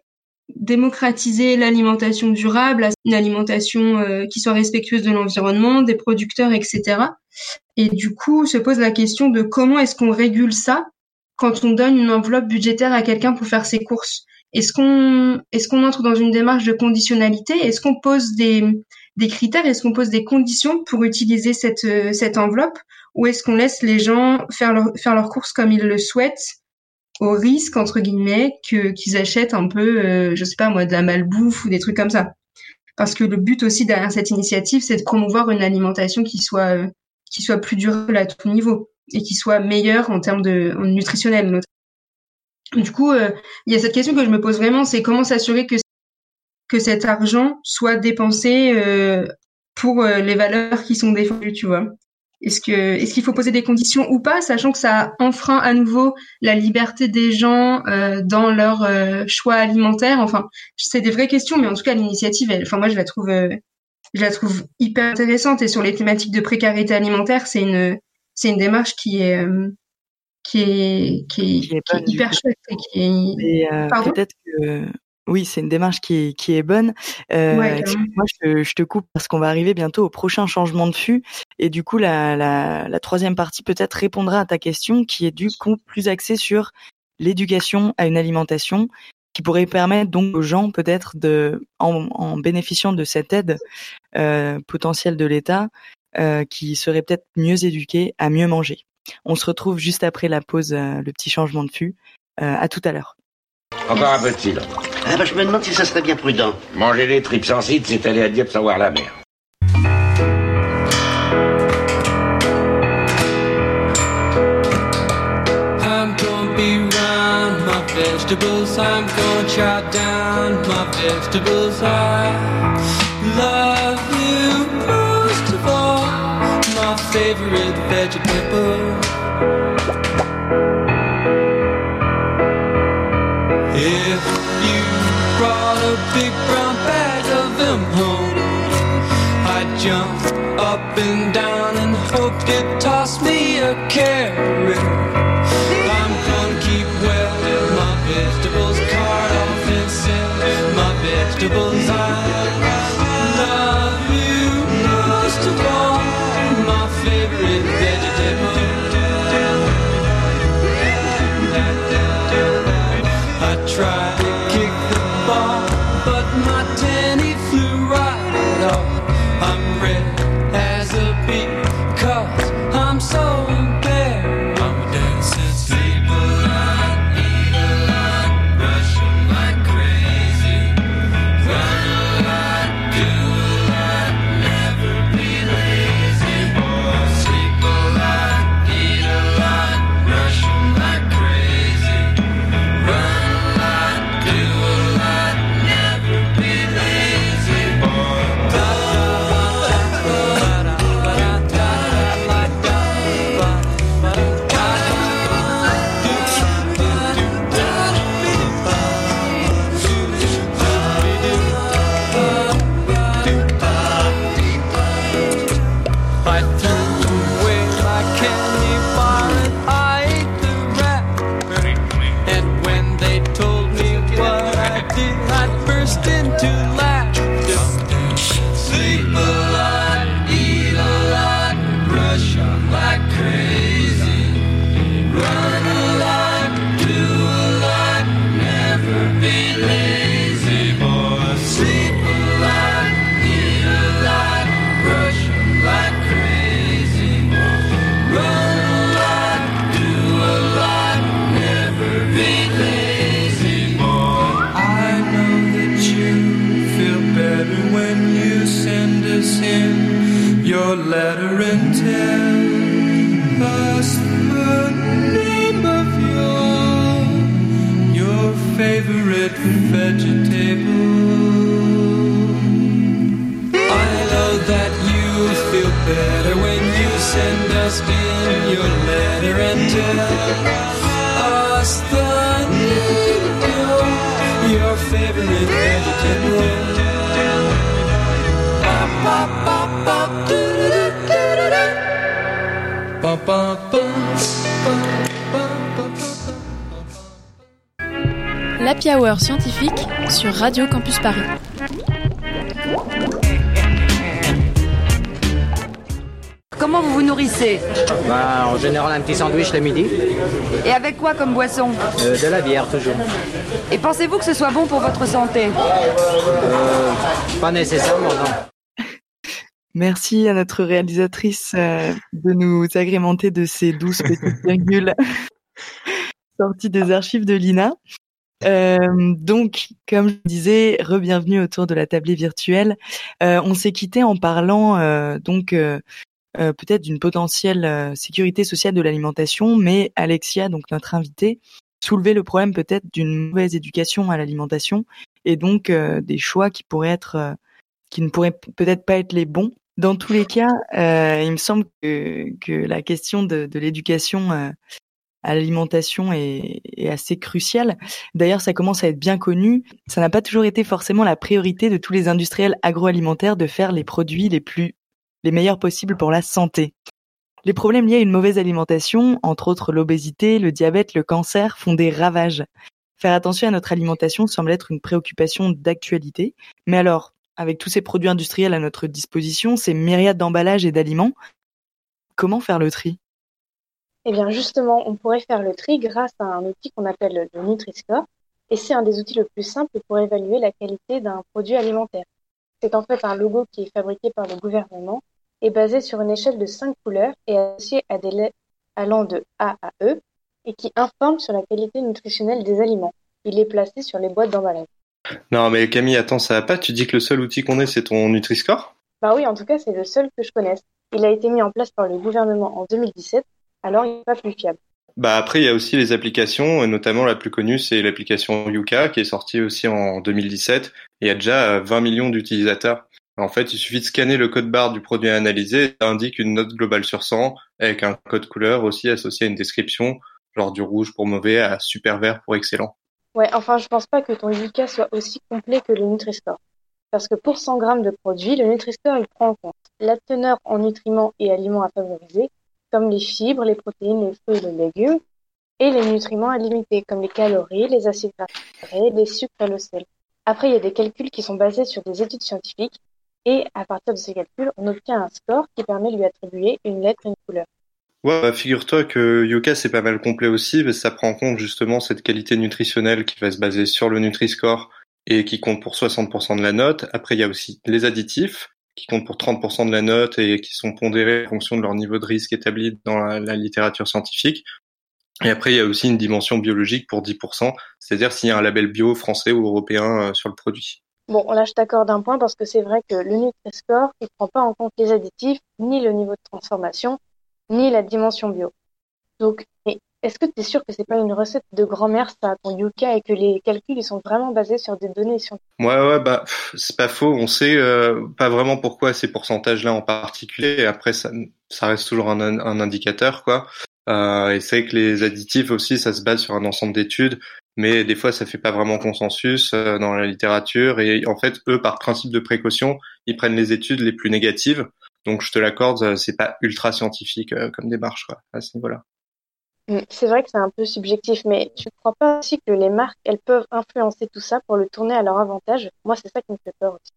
démocratiser l'alimentation durable, une alimentation qui soit respectueuse de l'environnement, des producteurs, etc. Et du coup, se pose la question de comment est-ce qu'on régule ça quand on donne une enveloppe budgétaire à quelqu'un pour faire ses courses. Est-ce qu'on est-ce qu'on entre dans une démarche de conditionnalité? Est-ce qu'on pose des, des critères? Est-ce qu'on pose des conditions pour utiliser cette cette enveloppe? Ou est-ce qu'on laisse les gens faire leur faire leurs courses comme ils le souhaitent au risque entre guillemets que qu'ils achètent un peu euh, je sais pas moi de la malbouffe ou des trucs comme ça? Parce que le but aussi derrière cette initiative, c'est de promouvoir une alimentation qui soit euh, qui soit plus durable à tout niveau et qui soit meilleure en termes de en nutritionnel. Du coup, euh, il y a cette question que je me pose vraiment, c'est comment s'assurer que que cet argent soit dépensé euh, pour euh, les valeurs qui sont défendues, tu vois. Est-ce que est-ce qu'il faut poser des conditions ou pas, sachant que ça enfreint à nouveau la liberté des gens dans leur choix alimentaire? Enfin, c'est des vraies questions, mais en tout cas l'initiative, enfin moi je la trouve je la trouve hyper intéressante et sur les thématiques de précarité alimentaire, c'est une c'est une démarche qui est qui est, qui est, hyper chouette. qui est... Euh, peut-être que oui, c'est une démarche qui est, qui est bonne. Euh, moi, je, je, te coupe parce qu'on va arriver bientôt au prochain changement de fût. Et du coup, la, la, la troisième partie peut-être répondra à ta question qui est du coup plus axée sur l'éducation à une alimentation qui pourrait permettre donc aux gens peut-être de, en, en, bénéficiant de cette aide euh, potentielle de l'État, euh, qui seraient peut-être mieux éduqués à mieux manger. On se retrouve juste après la pause, euh, le petit changement de fût. Euh, à tout à l'heure. Encore un peu de fil. Ah bah je me demande si ça serait bien prudent. Manger des tripes sans cite, c'est aller à Dieppe savoir la mer. I'm gonna be round my vegetables. I'm gonna chop down my vegetables. I love you most of all. My favorite vegetable. Bye. I L'Happy Hour scientifique sur Radio Campus Paris. Bah, en général, un petit sandwich le midi. Et avec quoi comme boisson Euh, de la bière, toujours. Et pensez-vous que ce soit bon pour votre santé Euh, pas nécessairement, non. Merci à notre réalisatrice euh, de nous agrémenter de ces douces petites virgules sorties des archives de l'INA. Euh, donc, comme je disais, re-bienvenue autour de la tablée virtuelle. Euh, on s'est quitté en parlant euh, donc euh, peut-être d'une potentielle euh, sécurité sociale de l'alimentation, mais Alexia, donc notre invitée, soulevait le problème peut-être d'une mauvaise éducation à l'alimentation et donc euh, des choix qui pourraient être, euh, qui ne pourraient peut-être pas être les bons. Dans tous les cas, euh, il me semble que, que la question de, de l'éducation euh, à l'alimentation est, est assez cruciale. D'ailleurs, ça commence à être bien connu. Ça n'a pas toujours été forcément la priorité de tous les industriels agroalimentaires de faire les produits les plus les meilleurs possibles pour la santé. Les problèmes liés à une mauvaise alimentation, entre autres l'obésité, le diabète, le cancer, font des ravages. Faire attention à notre alimentation semble être une préoccupation d'actualité. Mais alors, avec tous ces produits industriels à notre disposition, ces myriades d'emballages et d'aliments, comment faire le tri? Eh bien, justement, on pourrait faire le tri grâce à un outil qu'on appelle le Nutri-Score. Et c'est un des outils le plus simples pour évaluer la qualité d'un produit alimentaire. C'est en fait un logo qui est fabriqué par le gouvernement et basé sur une échelle de cinq couleurs et associé à des lettres allant de A à E et qui informe sur la qualité nutritionnelle des aliments. Il est placé sur les boîtes d'emballage. Non, mais Camille, attends, ça va pas? Tu dis que le seul outil qu'on ait, c'est ton Nutri-Score? Bah oui, en tout cas, c'est le seul que je connaisse. Il a été mis en place par le gouvernement en 2017, alors il n'est pas plus fiable. Bah après, il y a aussi les applications, notamment la plus connue, c'est l'application Yuka, qui est sortie aussi en 2017, et il y a déjà euh, 20 millions d'utilisateurs. En fait, il suffit de scanner le code barre du produit analysé, et ça indique une note globale sur 100, avec un code couleur aussi associé à une description, genre du rouge pour mauvais à super vert pour excellent. Ouais, enfin, je pense pas que ton Yuka soit aussi complet que le Nutri-Score. Parce que pour 100 grammes de produit, le Nutri-Score, il prend en compte la teneur en nutriments et aliments à favoriser, comme les fibres, les protéines, les fruits et les légumes, et les nutriments à limiter, comme les calories, les acides gras, les sucres et le sel. Après, il y a des calculs qui sont basés sur des études scientifiques et à partir de ces calculs, on obtient un score qui permet de lui attribuer une lettre et une couleur. Ouais, bah, figure-toi que Yuka c'est pas mal complet aussi, parce ça prend en compte justement cette qualité nutritionnelle qui va se baser sur le Nutri-Score et qui compte pour 60% de la note. Après, il y a aussi les additifs qui comptent pour 30% de la note et qui sont pondérés en fonction de leur niveau de risque établi dans la, littérature scientifique. Et après, il y a aussi une dimension biologique pour 10%, c'est-à-dire s'il y a un label bio français ou européen euh, sur le produit. Bon, là, je t'accorde un point parce que c'est vrai que le Nutri-Score, il prend pas en compte les additifs, ni le niveau de transformation, ni la dimension bio. Donc, est-ce que tu es sûr que c'est pas une recette de grand-mère, ça, ton Yuka, et que les calculs, ils sont vraiment basés sur des données scientifiques? Ouais, ouais, bah, c'est pas faux. On sait euh, pas vraiment pourquoi ces pourcentages-là en particulier. Et après, ça, reste toujours un, indicateur, quoi. Euh, et c'est que les additifs aussi, ça se base sur un ensemble d'études, mais des fois, ça fait pas vraiment consensus euh, dans la littérature. Et en fait, eux, par principe de précaution, ils prennent les études les plus négatives. Donc, je te l'accorde, c'est pas ultra scientifique comme démarche, quoi, à ce niveau-là. Mm, c'est vrai que c'est un peu subjectif, mais tu ne crois pas aussi que les marques, elles peuvent influencer tout ça pour le tourner à leur avantage? Moi, c'est ça qui me fait peur aussi.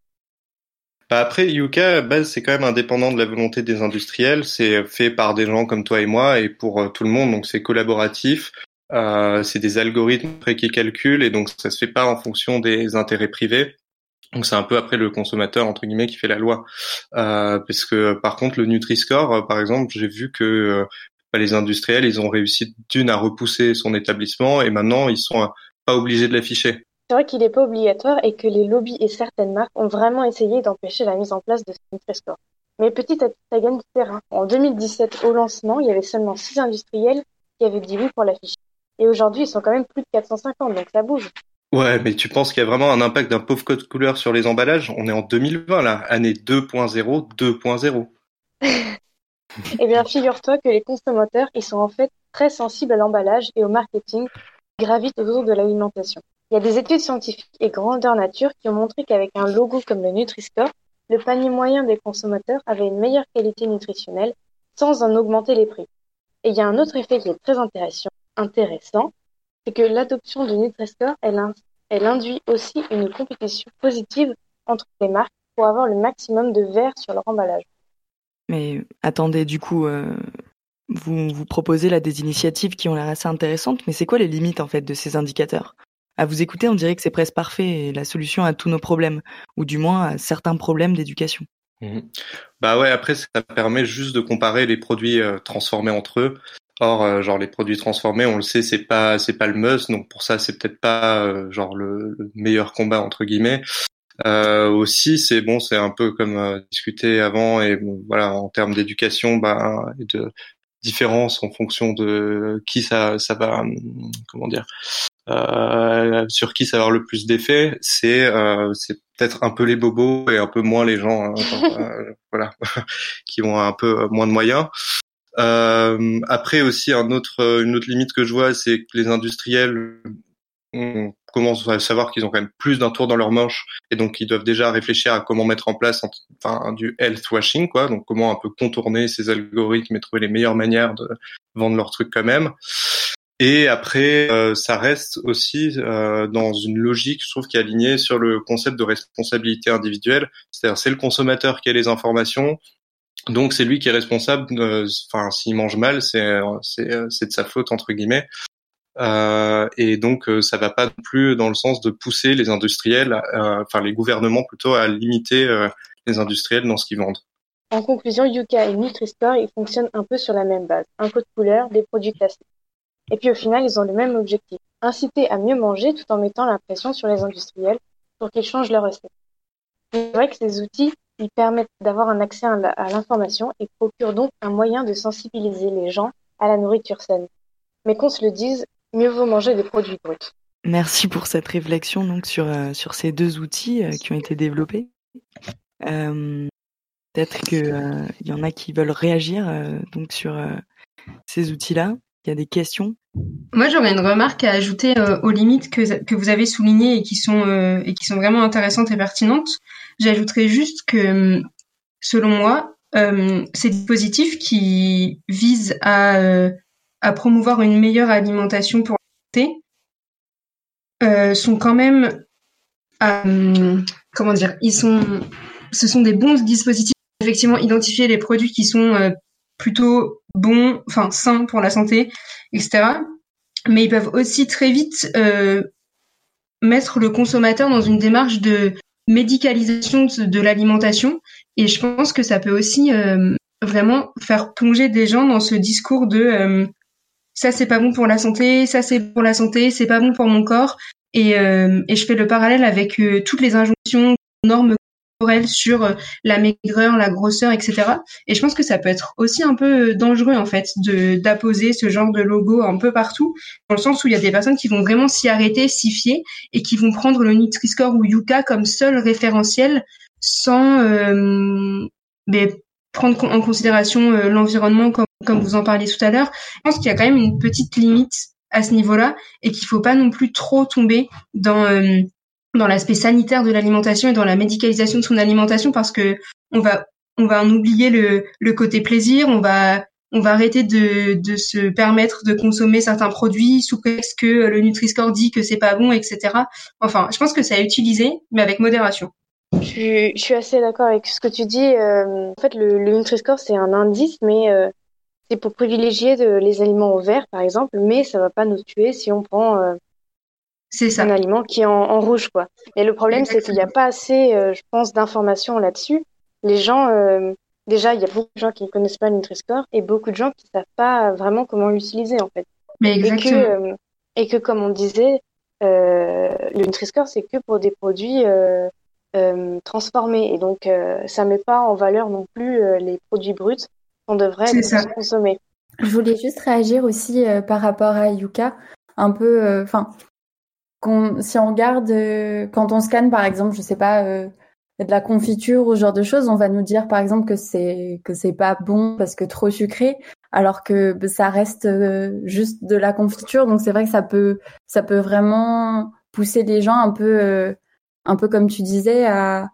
Bah après, Yuka, base, c'est quand même indépendant de la volonté des industriels. C'est fait par des gens comme toi et moi et pour euh, tout le monde, donc c'est collaboratif. Euh, c'est des algorithmes qui calculent et donc ça se fait pas en fonction des intérêts privés. Donc c'est un peu après le consommateur entre guillemets qui fait la loi. Euh, parce que par contre le Nutri-Score, euh, par exemple, j'ai vu que les industriels, ils ont réussi d'une à repousser son établissement et maintenant ils sont pas obligés de l'afficher. C'est vrai qu'il n'est pas obligatoire et que les lobbies et certaines marques ont vraiment essayé d'empêcher la mise en place de ce Nutri-Score. Mais petit à petit, ça gagne du terrain. En 2017, au lancement, il y avait seulement 6 industriels qui avaient dit oui pour l'afficher. Et aujourd'hui, ils sont quand même plus de 450, donc ça bouge. Ouais, mais tu penses qu'il y a vraiment un impact d'un pauvre code couleur sur les emballages? On est en 2020 là, année 2.0, 2.0. Eh bien, figure-toi que les consommateurs, ils sont en fait très sensibles à l'emballage et au marketing qui gravitent autour de l'alimentation. Il y a des études scientifiques et grandeur nature qui ont montré qu'avec un logo comme le Nutri-Score, le panier moyen des consommateurs avait une meilleure qualité nutritionnelle sans en augmenter les prix. Et il y a un autre effet qui est très intéressant, c'est que l'adoption du Nutri-Score, elle, elle induit aussi une compétition positive entre les marques pour avoir le maximum de verre sur leur emballage. Mais attendez, du coup, euh, vous, vous proposez là des initiatives qui ont l'air assez intéressantes, mais c'est quoi les limites en fait de ces indicateurs? À vous écouter, on dirait que c'est presque parfait et la solution à tous nos problèmes, ou du moins à certains problèmes d'éducation. Mmh. Bah ouais, après ça permet juste de comparer les produits euh, transformés entre eux. Or, euh, genre les produits transformés, on le sait, c'est pas c'est pas le must, donc pour ça c'est peut-être pas genre le, meilleur combat entre guillemets. Euh, aussi, c'est bon, c'est un peu comme euh, discuté avant et voilà en termes d'éducation, bah, et de différence en fonction de qui ça ça va hum, comment dire euh, sur qui ça va avoir le plus d'effet, c'est euh, c'est peut-être un peu les bobos et un peu moins les gens hein, voilà qui ont un peu moins de moyens. Euh, après aussi un autre une autre limite que je vois, c'est que les industriels on commence à savoir qu'ils ont quand même plus d'un tour dans leur manche et donc ils doivent déjà réfléchir à comment mettre en place enfin, du health washing, quoi. Donc comment un peu contourner ces algorithmes et trouver les meilleures manières de vendre leurs trucs quand même. Et après, euh, ça reste aussi euh, dans une logique, je trouve, qui est alignée sur le concept de responsabilité individuelle. C'est-à-dire, c'est le consommateur qui a les informations, donc c'est lui qui est responsable. Euh, enfin, s'il mange mal, c'est c'est c'est de sa faute entre guillemets. Euh, et donc euh, ça va pas non plus dans le sens de pousser les industriels, euh, enfin les gouvernements plutôt à limiter les industriels dans ce qu'ils vendent. En conclusion, Yuka et Nutri-Score, ils fonctionnent un peu sur la même base, un code couleur, des produits classés. Et puis au final, ils ont le même objectif, inciter à mieux manger tout en mettant la pression sur les industriels pour qu'ils changent leurs recettes. C'est vrai que ces outils, ils permettent d'avoir un accès à l'information et procurent donc un moyen de sensibiliser les gens à la nourriture saine. Mais qu'on se le dise, mieux vaut manger des produits bruts. Merci pour cette réflexion donc sur, euh, sur ces deux outils euh, qui ont été développés. Euh, Peut-être qu'il euh, y en a qui veulent réagir euh, donc sur ces outils-là. Il y a des questions? Moi, j'aurais une remarque à ajouter aux limites que, que vous avez soulignées et qui sont et qui sont vraiment intéressantes et pertinentes. J'ajouterais juste que, selon moi, ces dispositifs qui visent à à promouvoir une meilleure alimentation pour la santé euh, sont quand même comment dire, ils sont, ce sont des bons dispositifs effectivement identifier les produits qui sont euh, plutôt bons, enfin sains pour la santé, etc. Mais ils peuvent aussi très vite euh, mettre le consommateur dans une démarche de médicalisation de l'alimentation. Et je pense que ça peut aussi euh, vraiment faire plonger des gens dans ce discours de ça c'est pas bon pour la santé, ça c'est pour la santé, c'est pas bon pour mon corps. Et, et je fais le parallèle avec toutes les injonctions, normes sur euh, la maigreur, la grosseur, etc. Et je pense que ça peut être aussi un peu euh, dangereux en fait de d'apposer ce genre de logo un peu partout, dans le sens où il y a des personnes qui vont vraiment s'y arrêter, s'y fier et qui vont prendre le Nutri-Score ou Yuka comme seul référentiel sans euh, prendre en considération l'environnement comme, comme vous en parliez tout à l'heure. Je pense qu'il y a quand même une petite limite à ce niveau-là et qu'il faut pas non plus trop tomber dans dans l'aspect sanitaire de l'alimentation et dans la médicalisation de son alimentation parce que on va on va en oublier le, le côté plaisir, on va on va arrêter de, de se permettre de consommer certains produits sous prétexte que le Nutri-Score dit que c'est pas bon, etc. Enfin, je pense que c'est à utiliser, mais avec modération. Je suis, je suis assez d'accord avec ce que tu dis. Euh, en fait, le, le Nutri-Score, c'est un indice, mais euh, c'est pour privilégier de, les aliments au vert, par exemple, mais ça va pas nous tuer si on prend euh, ça. Un aliment qui est en, rouge, quoi. Et le problème, c'est qu'il n'y a pas assez, euh, je pense, d'informations là-dessus. Les gens, euh, déjà, il y a beaucoup de gens qui ne connaissent pas le Nutri-Score et beaucoup de gens qui ne savent pas vraiment comment l'utiliser, en fait. Mais exactement. Et que, et que comme on disait, le Nutri-Score, c'est que pour des produits transformés. Et donc, ça ne met pas en valeur non plus les produits bruts qu'on devrait consommer. Je voulais juste réagir aussi par rapport à Yuka un peu, enfin, si on regarde, euh, quand on scanne par exemple, je sais pas, euh, de la confiture ou ce genre de choses, on va nous dire par exemple que c'est que c'est pas bon parce que trop sucré, alors que bah, ça reste euh, juste de la confiture. Donc c'est vrai que ça peut ça peut vraiment pousser les gens un peu un peu comme tu disais à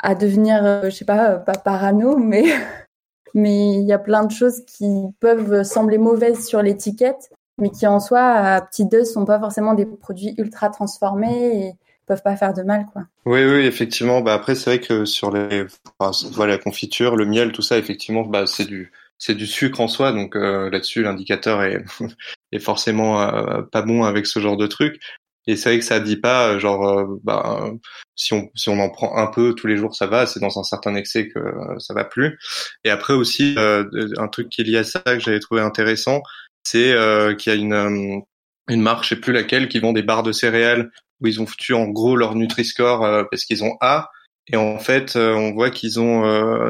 à devenir je sais pas pas parano mais mais il y a plein de choses qui peuvent sembler mauvaises sur l'étiquette mais qui en soi, à petite dose, sont pas forcément des produits ultra transformés et peuvent pas faire de mal, quoi. Oui, oui, effectivement. Bah après, c'est vrai que sur les, voilà, la confiture, le miel, tout ça, effectivement, bah c'est du, c'est du sucre en soi, donc euh, là-dessus, l'indicateur est, est forcément euh, pas bon avec ce genre de truc. Et c'est vrai que ça dit pas, genre, euh, bah, si on si on en prend un peu tous les jours, ça va. C'est dans un certain excès que ça va plus. Et après aussi, un truc qui est lié à ça que j'avais trouvé intéressant, c'est euh, qu'il y a une euh, une marque, je sais plus laquelle, qui vend des barres de céréales où ils ont foutu en gros leur Nutri-Score euh, parce qu'ils ont A. Et en fait, on voit qu'ils ont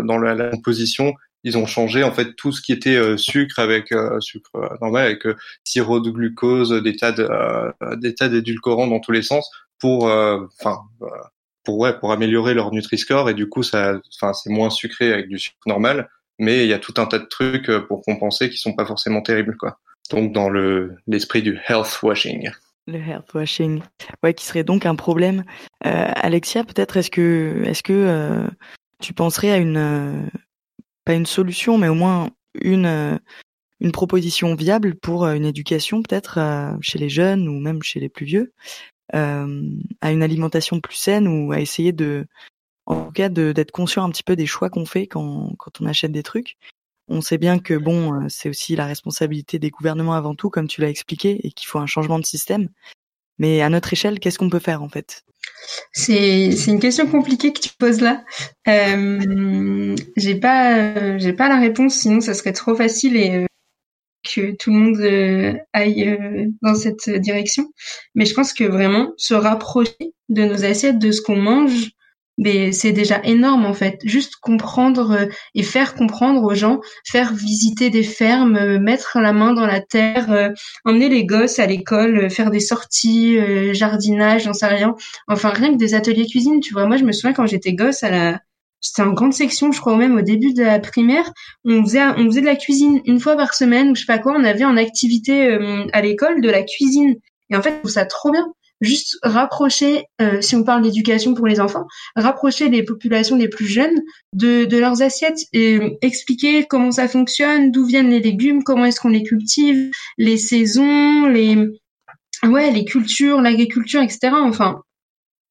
dans la, composition, ils ont changé en fait tout ce qui était sucre avec sucre normal, avec sirop de glucose, des tas de des tas d'édulcorants dans tous les sens pour, enfin, pour ouais, pour améliorer leur Nutri-Score et du coup ça, enfin, c'est moins sucré avec du sucre normal mais il y a tout un tas de trucs euh, pour compenser qui sont pas forcément terribles, quoi. Donc dans le l'esprit du health washing. Le health washing, ouais, qui serait donc un problème. Euh, Alexia, peut-être est-ce que est-ce que euh, tu penserais à une pas une solution, mais au moins une une proposition viable pour une éducation peut-être chez les jeunes ou même chez les plus vieux à une alimentation plus saine ou à essayer de en tout cas d'être conscient un petit peu des choix qu'on fait quand, quand on achète des trucs. On sait bien que bon, euh, c'est aussi la responsabilité des gouvernements avant tout, comme tu l'as expliqué, et qu'il faut un changement de système. Mais à notre échelle, qu'est-ce qu'on peut faire en fait? C'est une question compliquée que tu poses là. Euh, j'ai pas j'ai pas la réponse, sinon ça serait trop facile et euh, que tout le monde euh, aille dans cette direction. Mais je pense que vraiment se rapprocher de nos assiettes, de ce qu'on mange, mais c'est déjà énorme en fait. Juste comprendre euh, et faire comprendre aux gens, faire visiter des fermes, euh, mettre la main dans la terre, euh, emmener les gosses à l'école, faire des sorties, jardinage, j'en sais rien. Enfin rien que des ateliers cuisine, tu vois. Moi je me souviens quand j'étais gosse à la c'était en grande section, je crois même au début de la primaire, on faisait on faisait de la cuisine une fois par semaine ou je sais pas quoi, on avait en activité à l'école de la cuisine. Et en fait, je trouve ça trop bien juste rapprocher, euh, si on parle d'éducation pour les enfants, rapprocher les populations les plus jeunes de, leurs assiettes et expliquer comment ça fonctionne, d'où viennent les légumes, comment est-ce qu'on les cultive, les saisons, les ouais, les cultures, l'agriculture, etc. Enfin,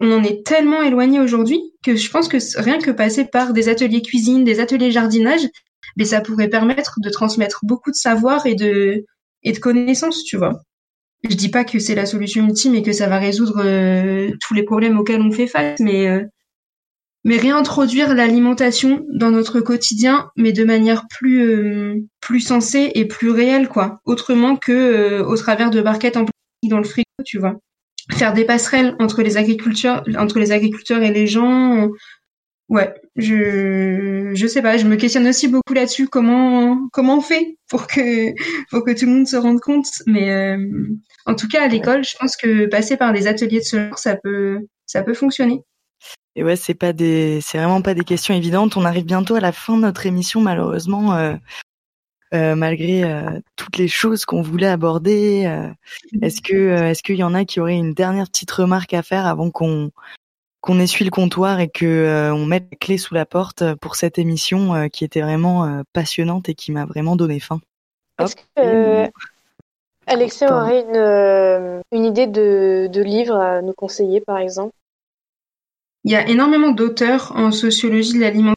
on en est tellement éloigné aujourd'hui que je pense que rien que passer par des ateliers cuisine, des ateliers jardinage, mais ça pourrait permettre de transmettre beaucoup de savoir et de et de connaissances, tu vois. Je dis pas que c'est la solution ultime et que ça va résoudre euh, tous les problèmes auxquels on fait face, mais euh, mais réintroduire l'alimentation dans notre quotidien, mais de manière plus euh, plus sensée et plus réelle, quoi. Autrement que au travers de barquettes en plastique dans le frigo, tu vois. Faire des passerelles entre les agriculteurs, entre les agriculteurs et les gens, Ouais, je je sais pas, je me questionne aussi beaucoup là-dessus comment comment on fait pour que pour que tout le monde se rende compte. Mais euh, en tout cas à l'école, je pense que passer par des ateliers de ce genre ça peut ça peut fonctionner. Et ouais, c'est pas des c'est vraiment pas des questions évidentes, on arrive bientôt à la fin de notre émission malheureusement euh, euh, malgré toutes les choses qu'on voulait aborder, est-ce que est-ce qu'il y en a qui auraient une dernière petite remarque à faire avant qu'on qu'on essuie le comptoir et que euh, on mette la clé sous la porte pour cette émission euh, qui était vraiment euh, passionnante et qui m'a vraiment donné faim. Est-ce que Alexia aurait une, une idée de, de livre à nous conseiller, par exemple? Il y a énormément d'auteurs en sociologie de l'alimentation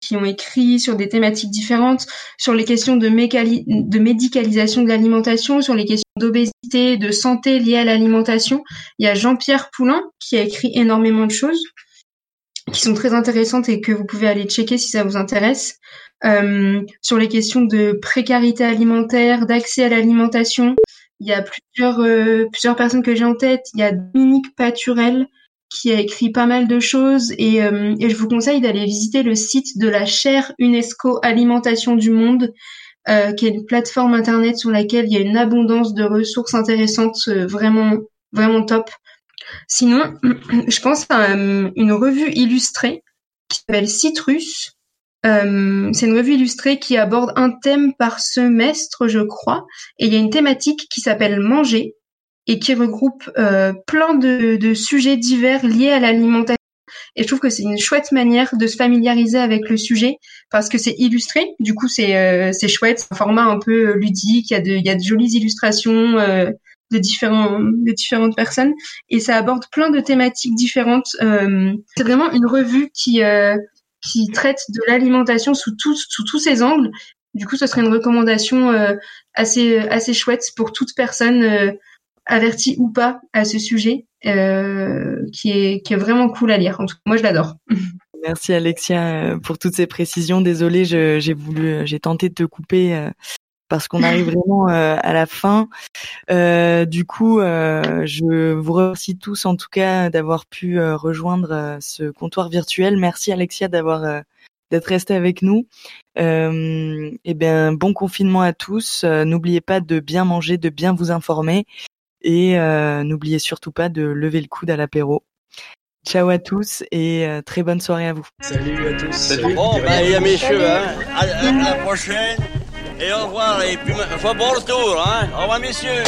qui ont écrit sur des thématiques différentes, sur les questions de, de médicalisation de l'alimentation, sur les questions d'obésité, de santé liées à l'alimentation. Il y a Jean-Pierre Poulain qui a écrit énormément de choses qui sont très intéressantes et que vous pouvez aller checker si ça vous intéresse. Euh, sur les questions de précarité alimentaire, d'accès à l'alimentation, il y a plusieurs, euh, plusieurs personnes que j'ai en tête. Il y a Dominique Paturel qui a écrit pas mal de choses et, euh, et je vous conseille d'aller visiter le site de la chaire UNESCO Alimentation du Monde, euh, qui est une plateforme internet sur laquelle il y a une abondance de ressources intéressantes, euh, vraiment vraiment top. Sinon, je pense à une revue illustrée qui s'appelle Citrus. c'est une revue illustrée qui aborde un thème par semestre, je crois, et il y a une thématique qui s'appelle Manger et qui regroupe euh, plein de, de, sujets divers liés à l'alimentation. Et je trouve que c'est une chouette manière de se familiariser avec le sujet parce que c'est illustré. Du coup, c'est euh, c'est chouette, c'est un format un peu ludique. Il y a de il y a de jolies illustrations euh, de différents de différentes personnes et ça aborde plein de thématiques différentes. Euh, c'est vraiment une revue qui euh, qui traite de l'alimentation sous tous sous tous ses angles. Du coup, ce serait une recommandation assez assez chouette pour toute personne averti ou pas à ce sujet, euh, qui, est, qui est vraiment cool à lire. En tout cas, moi, je l'adore. Merci Alexia euh, pour toutes ces précisions. Désolée, j'ai voulu, j'ai tenté de te couper euh, parce qu'on arrive vraiment euh, à la fin. du coup, je vous remercie tous en tout cas d'avoir pu rejoindre ce comptoir virtuel. Merci Alexia d'avoir d'être resté avec nous. Euh, et eh bien, bon confinement à tous. N'oubliez pas de bien manger, de bien vous informer et euh, n'oubliez surtout pas de lever le coude à l'apéro. Ciao à tous et euh, très bonne soirée à vous. Salut à tous. Salut. Bon, bah, il y a messieurs, hein. À, à, la prochaine. Et au revoir. Et puis, faut bon retour, hein. Au revoir, messieurs.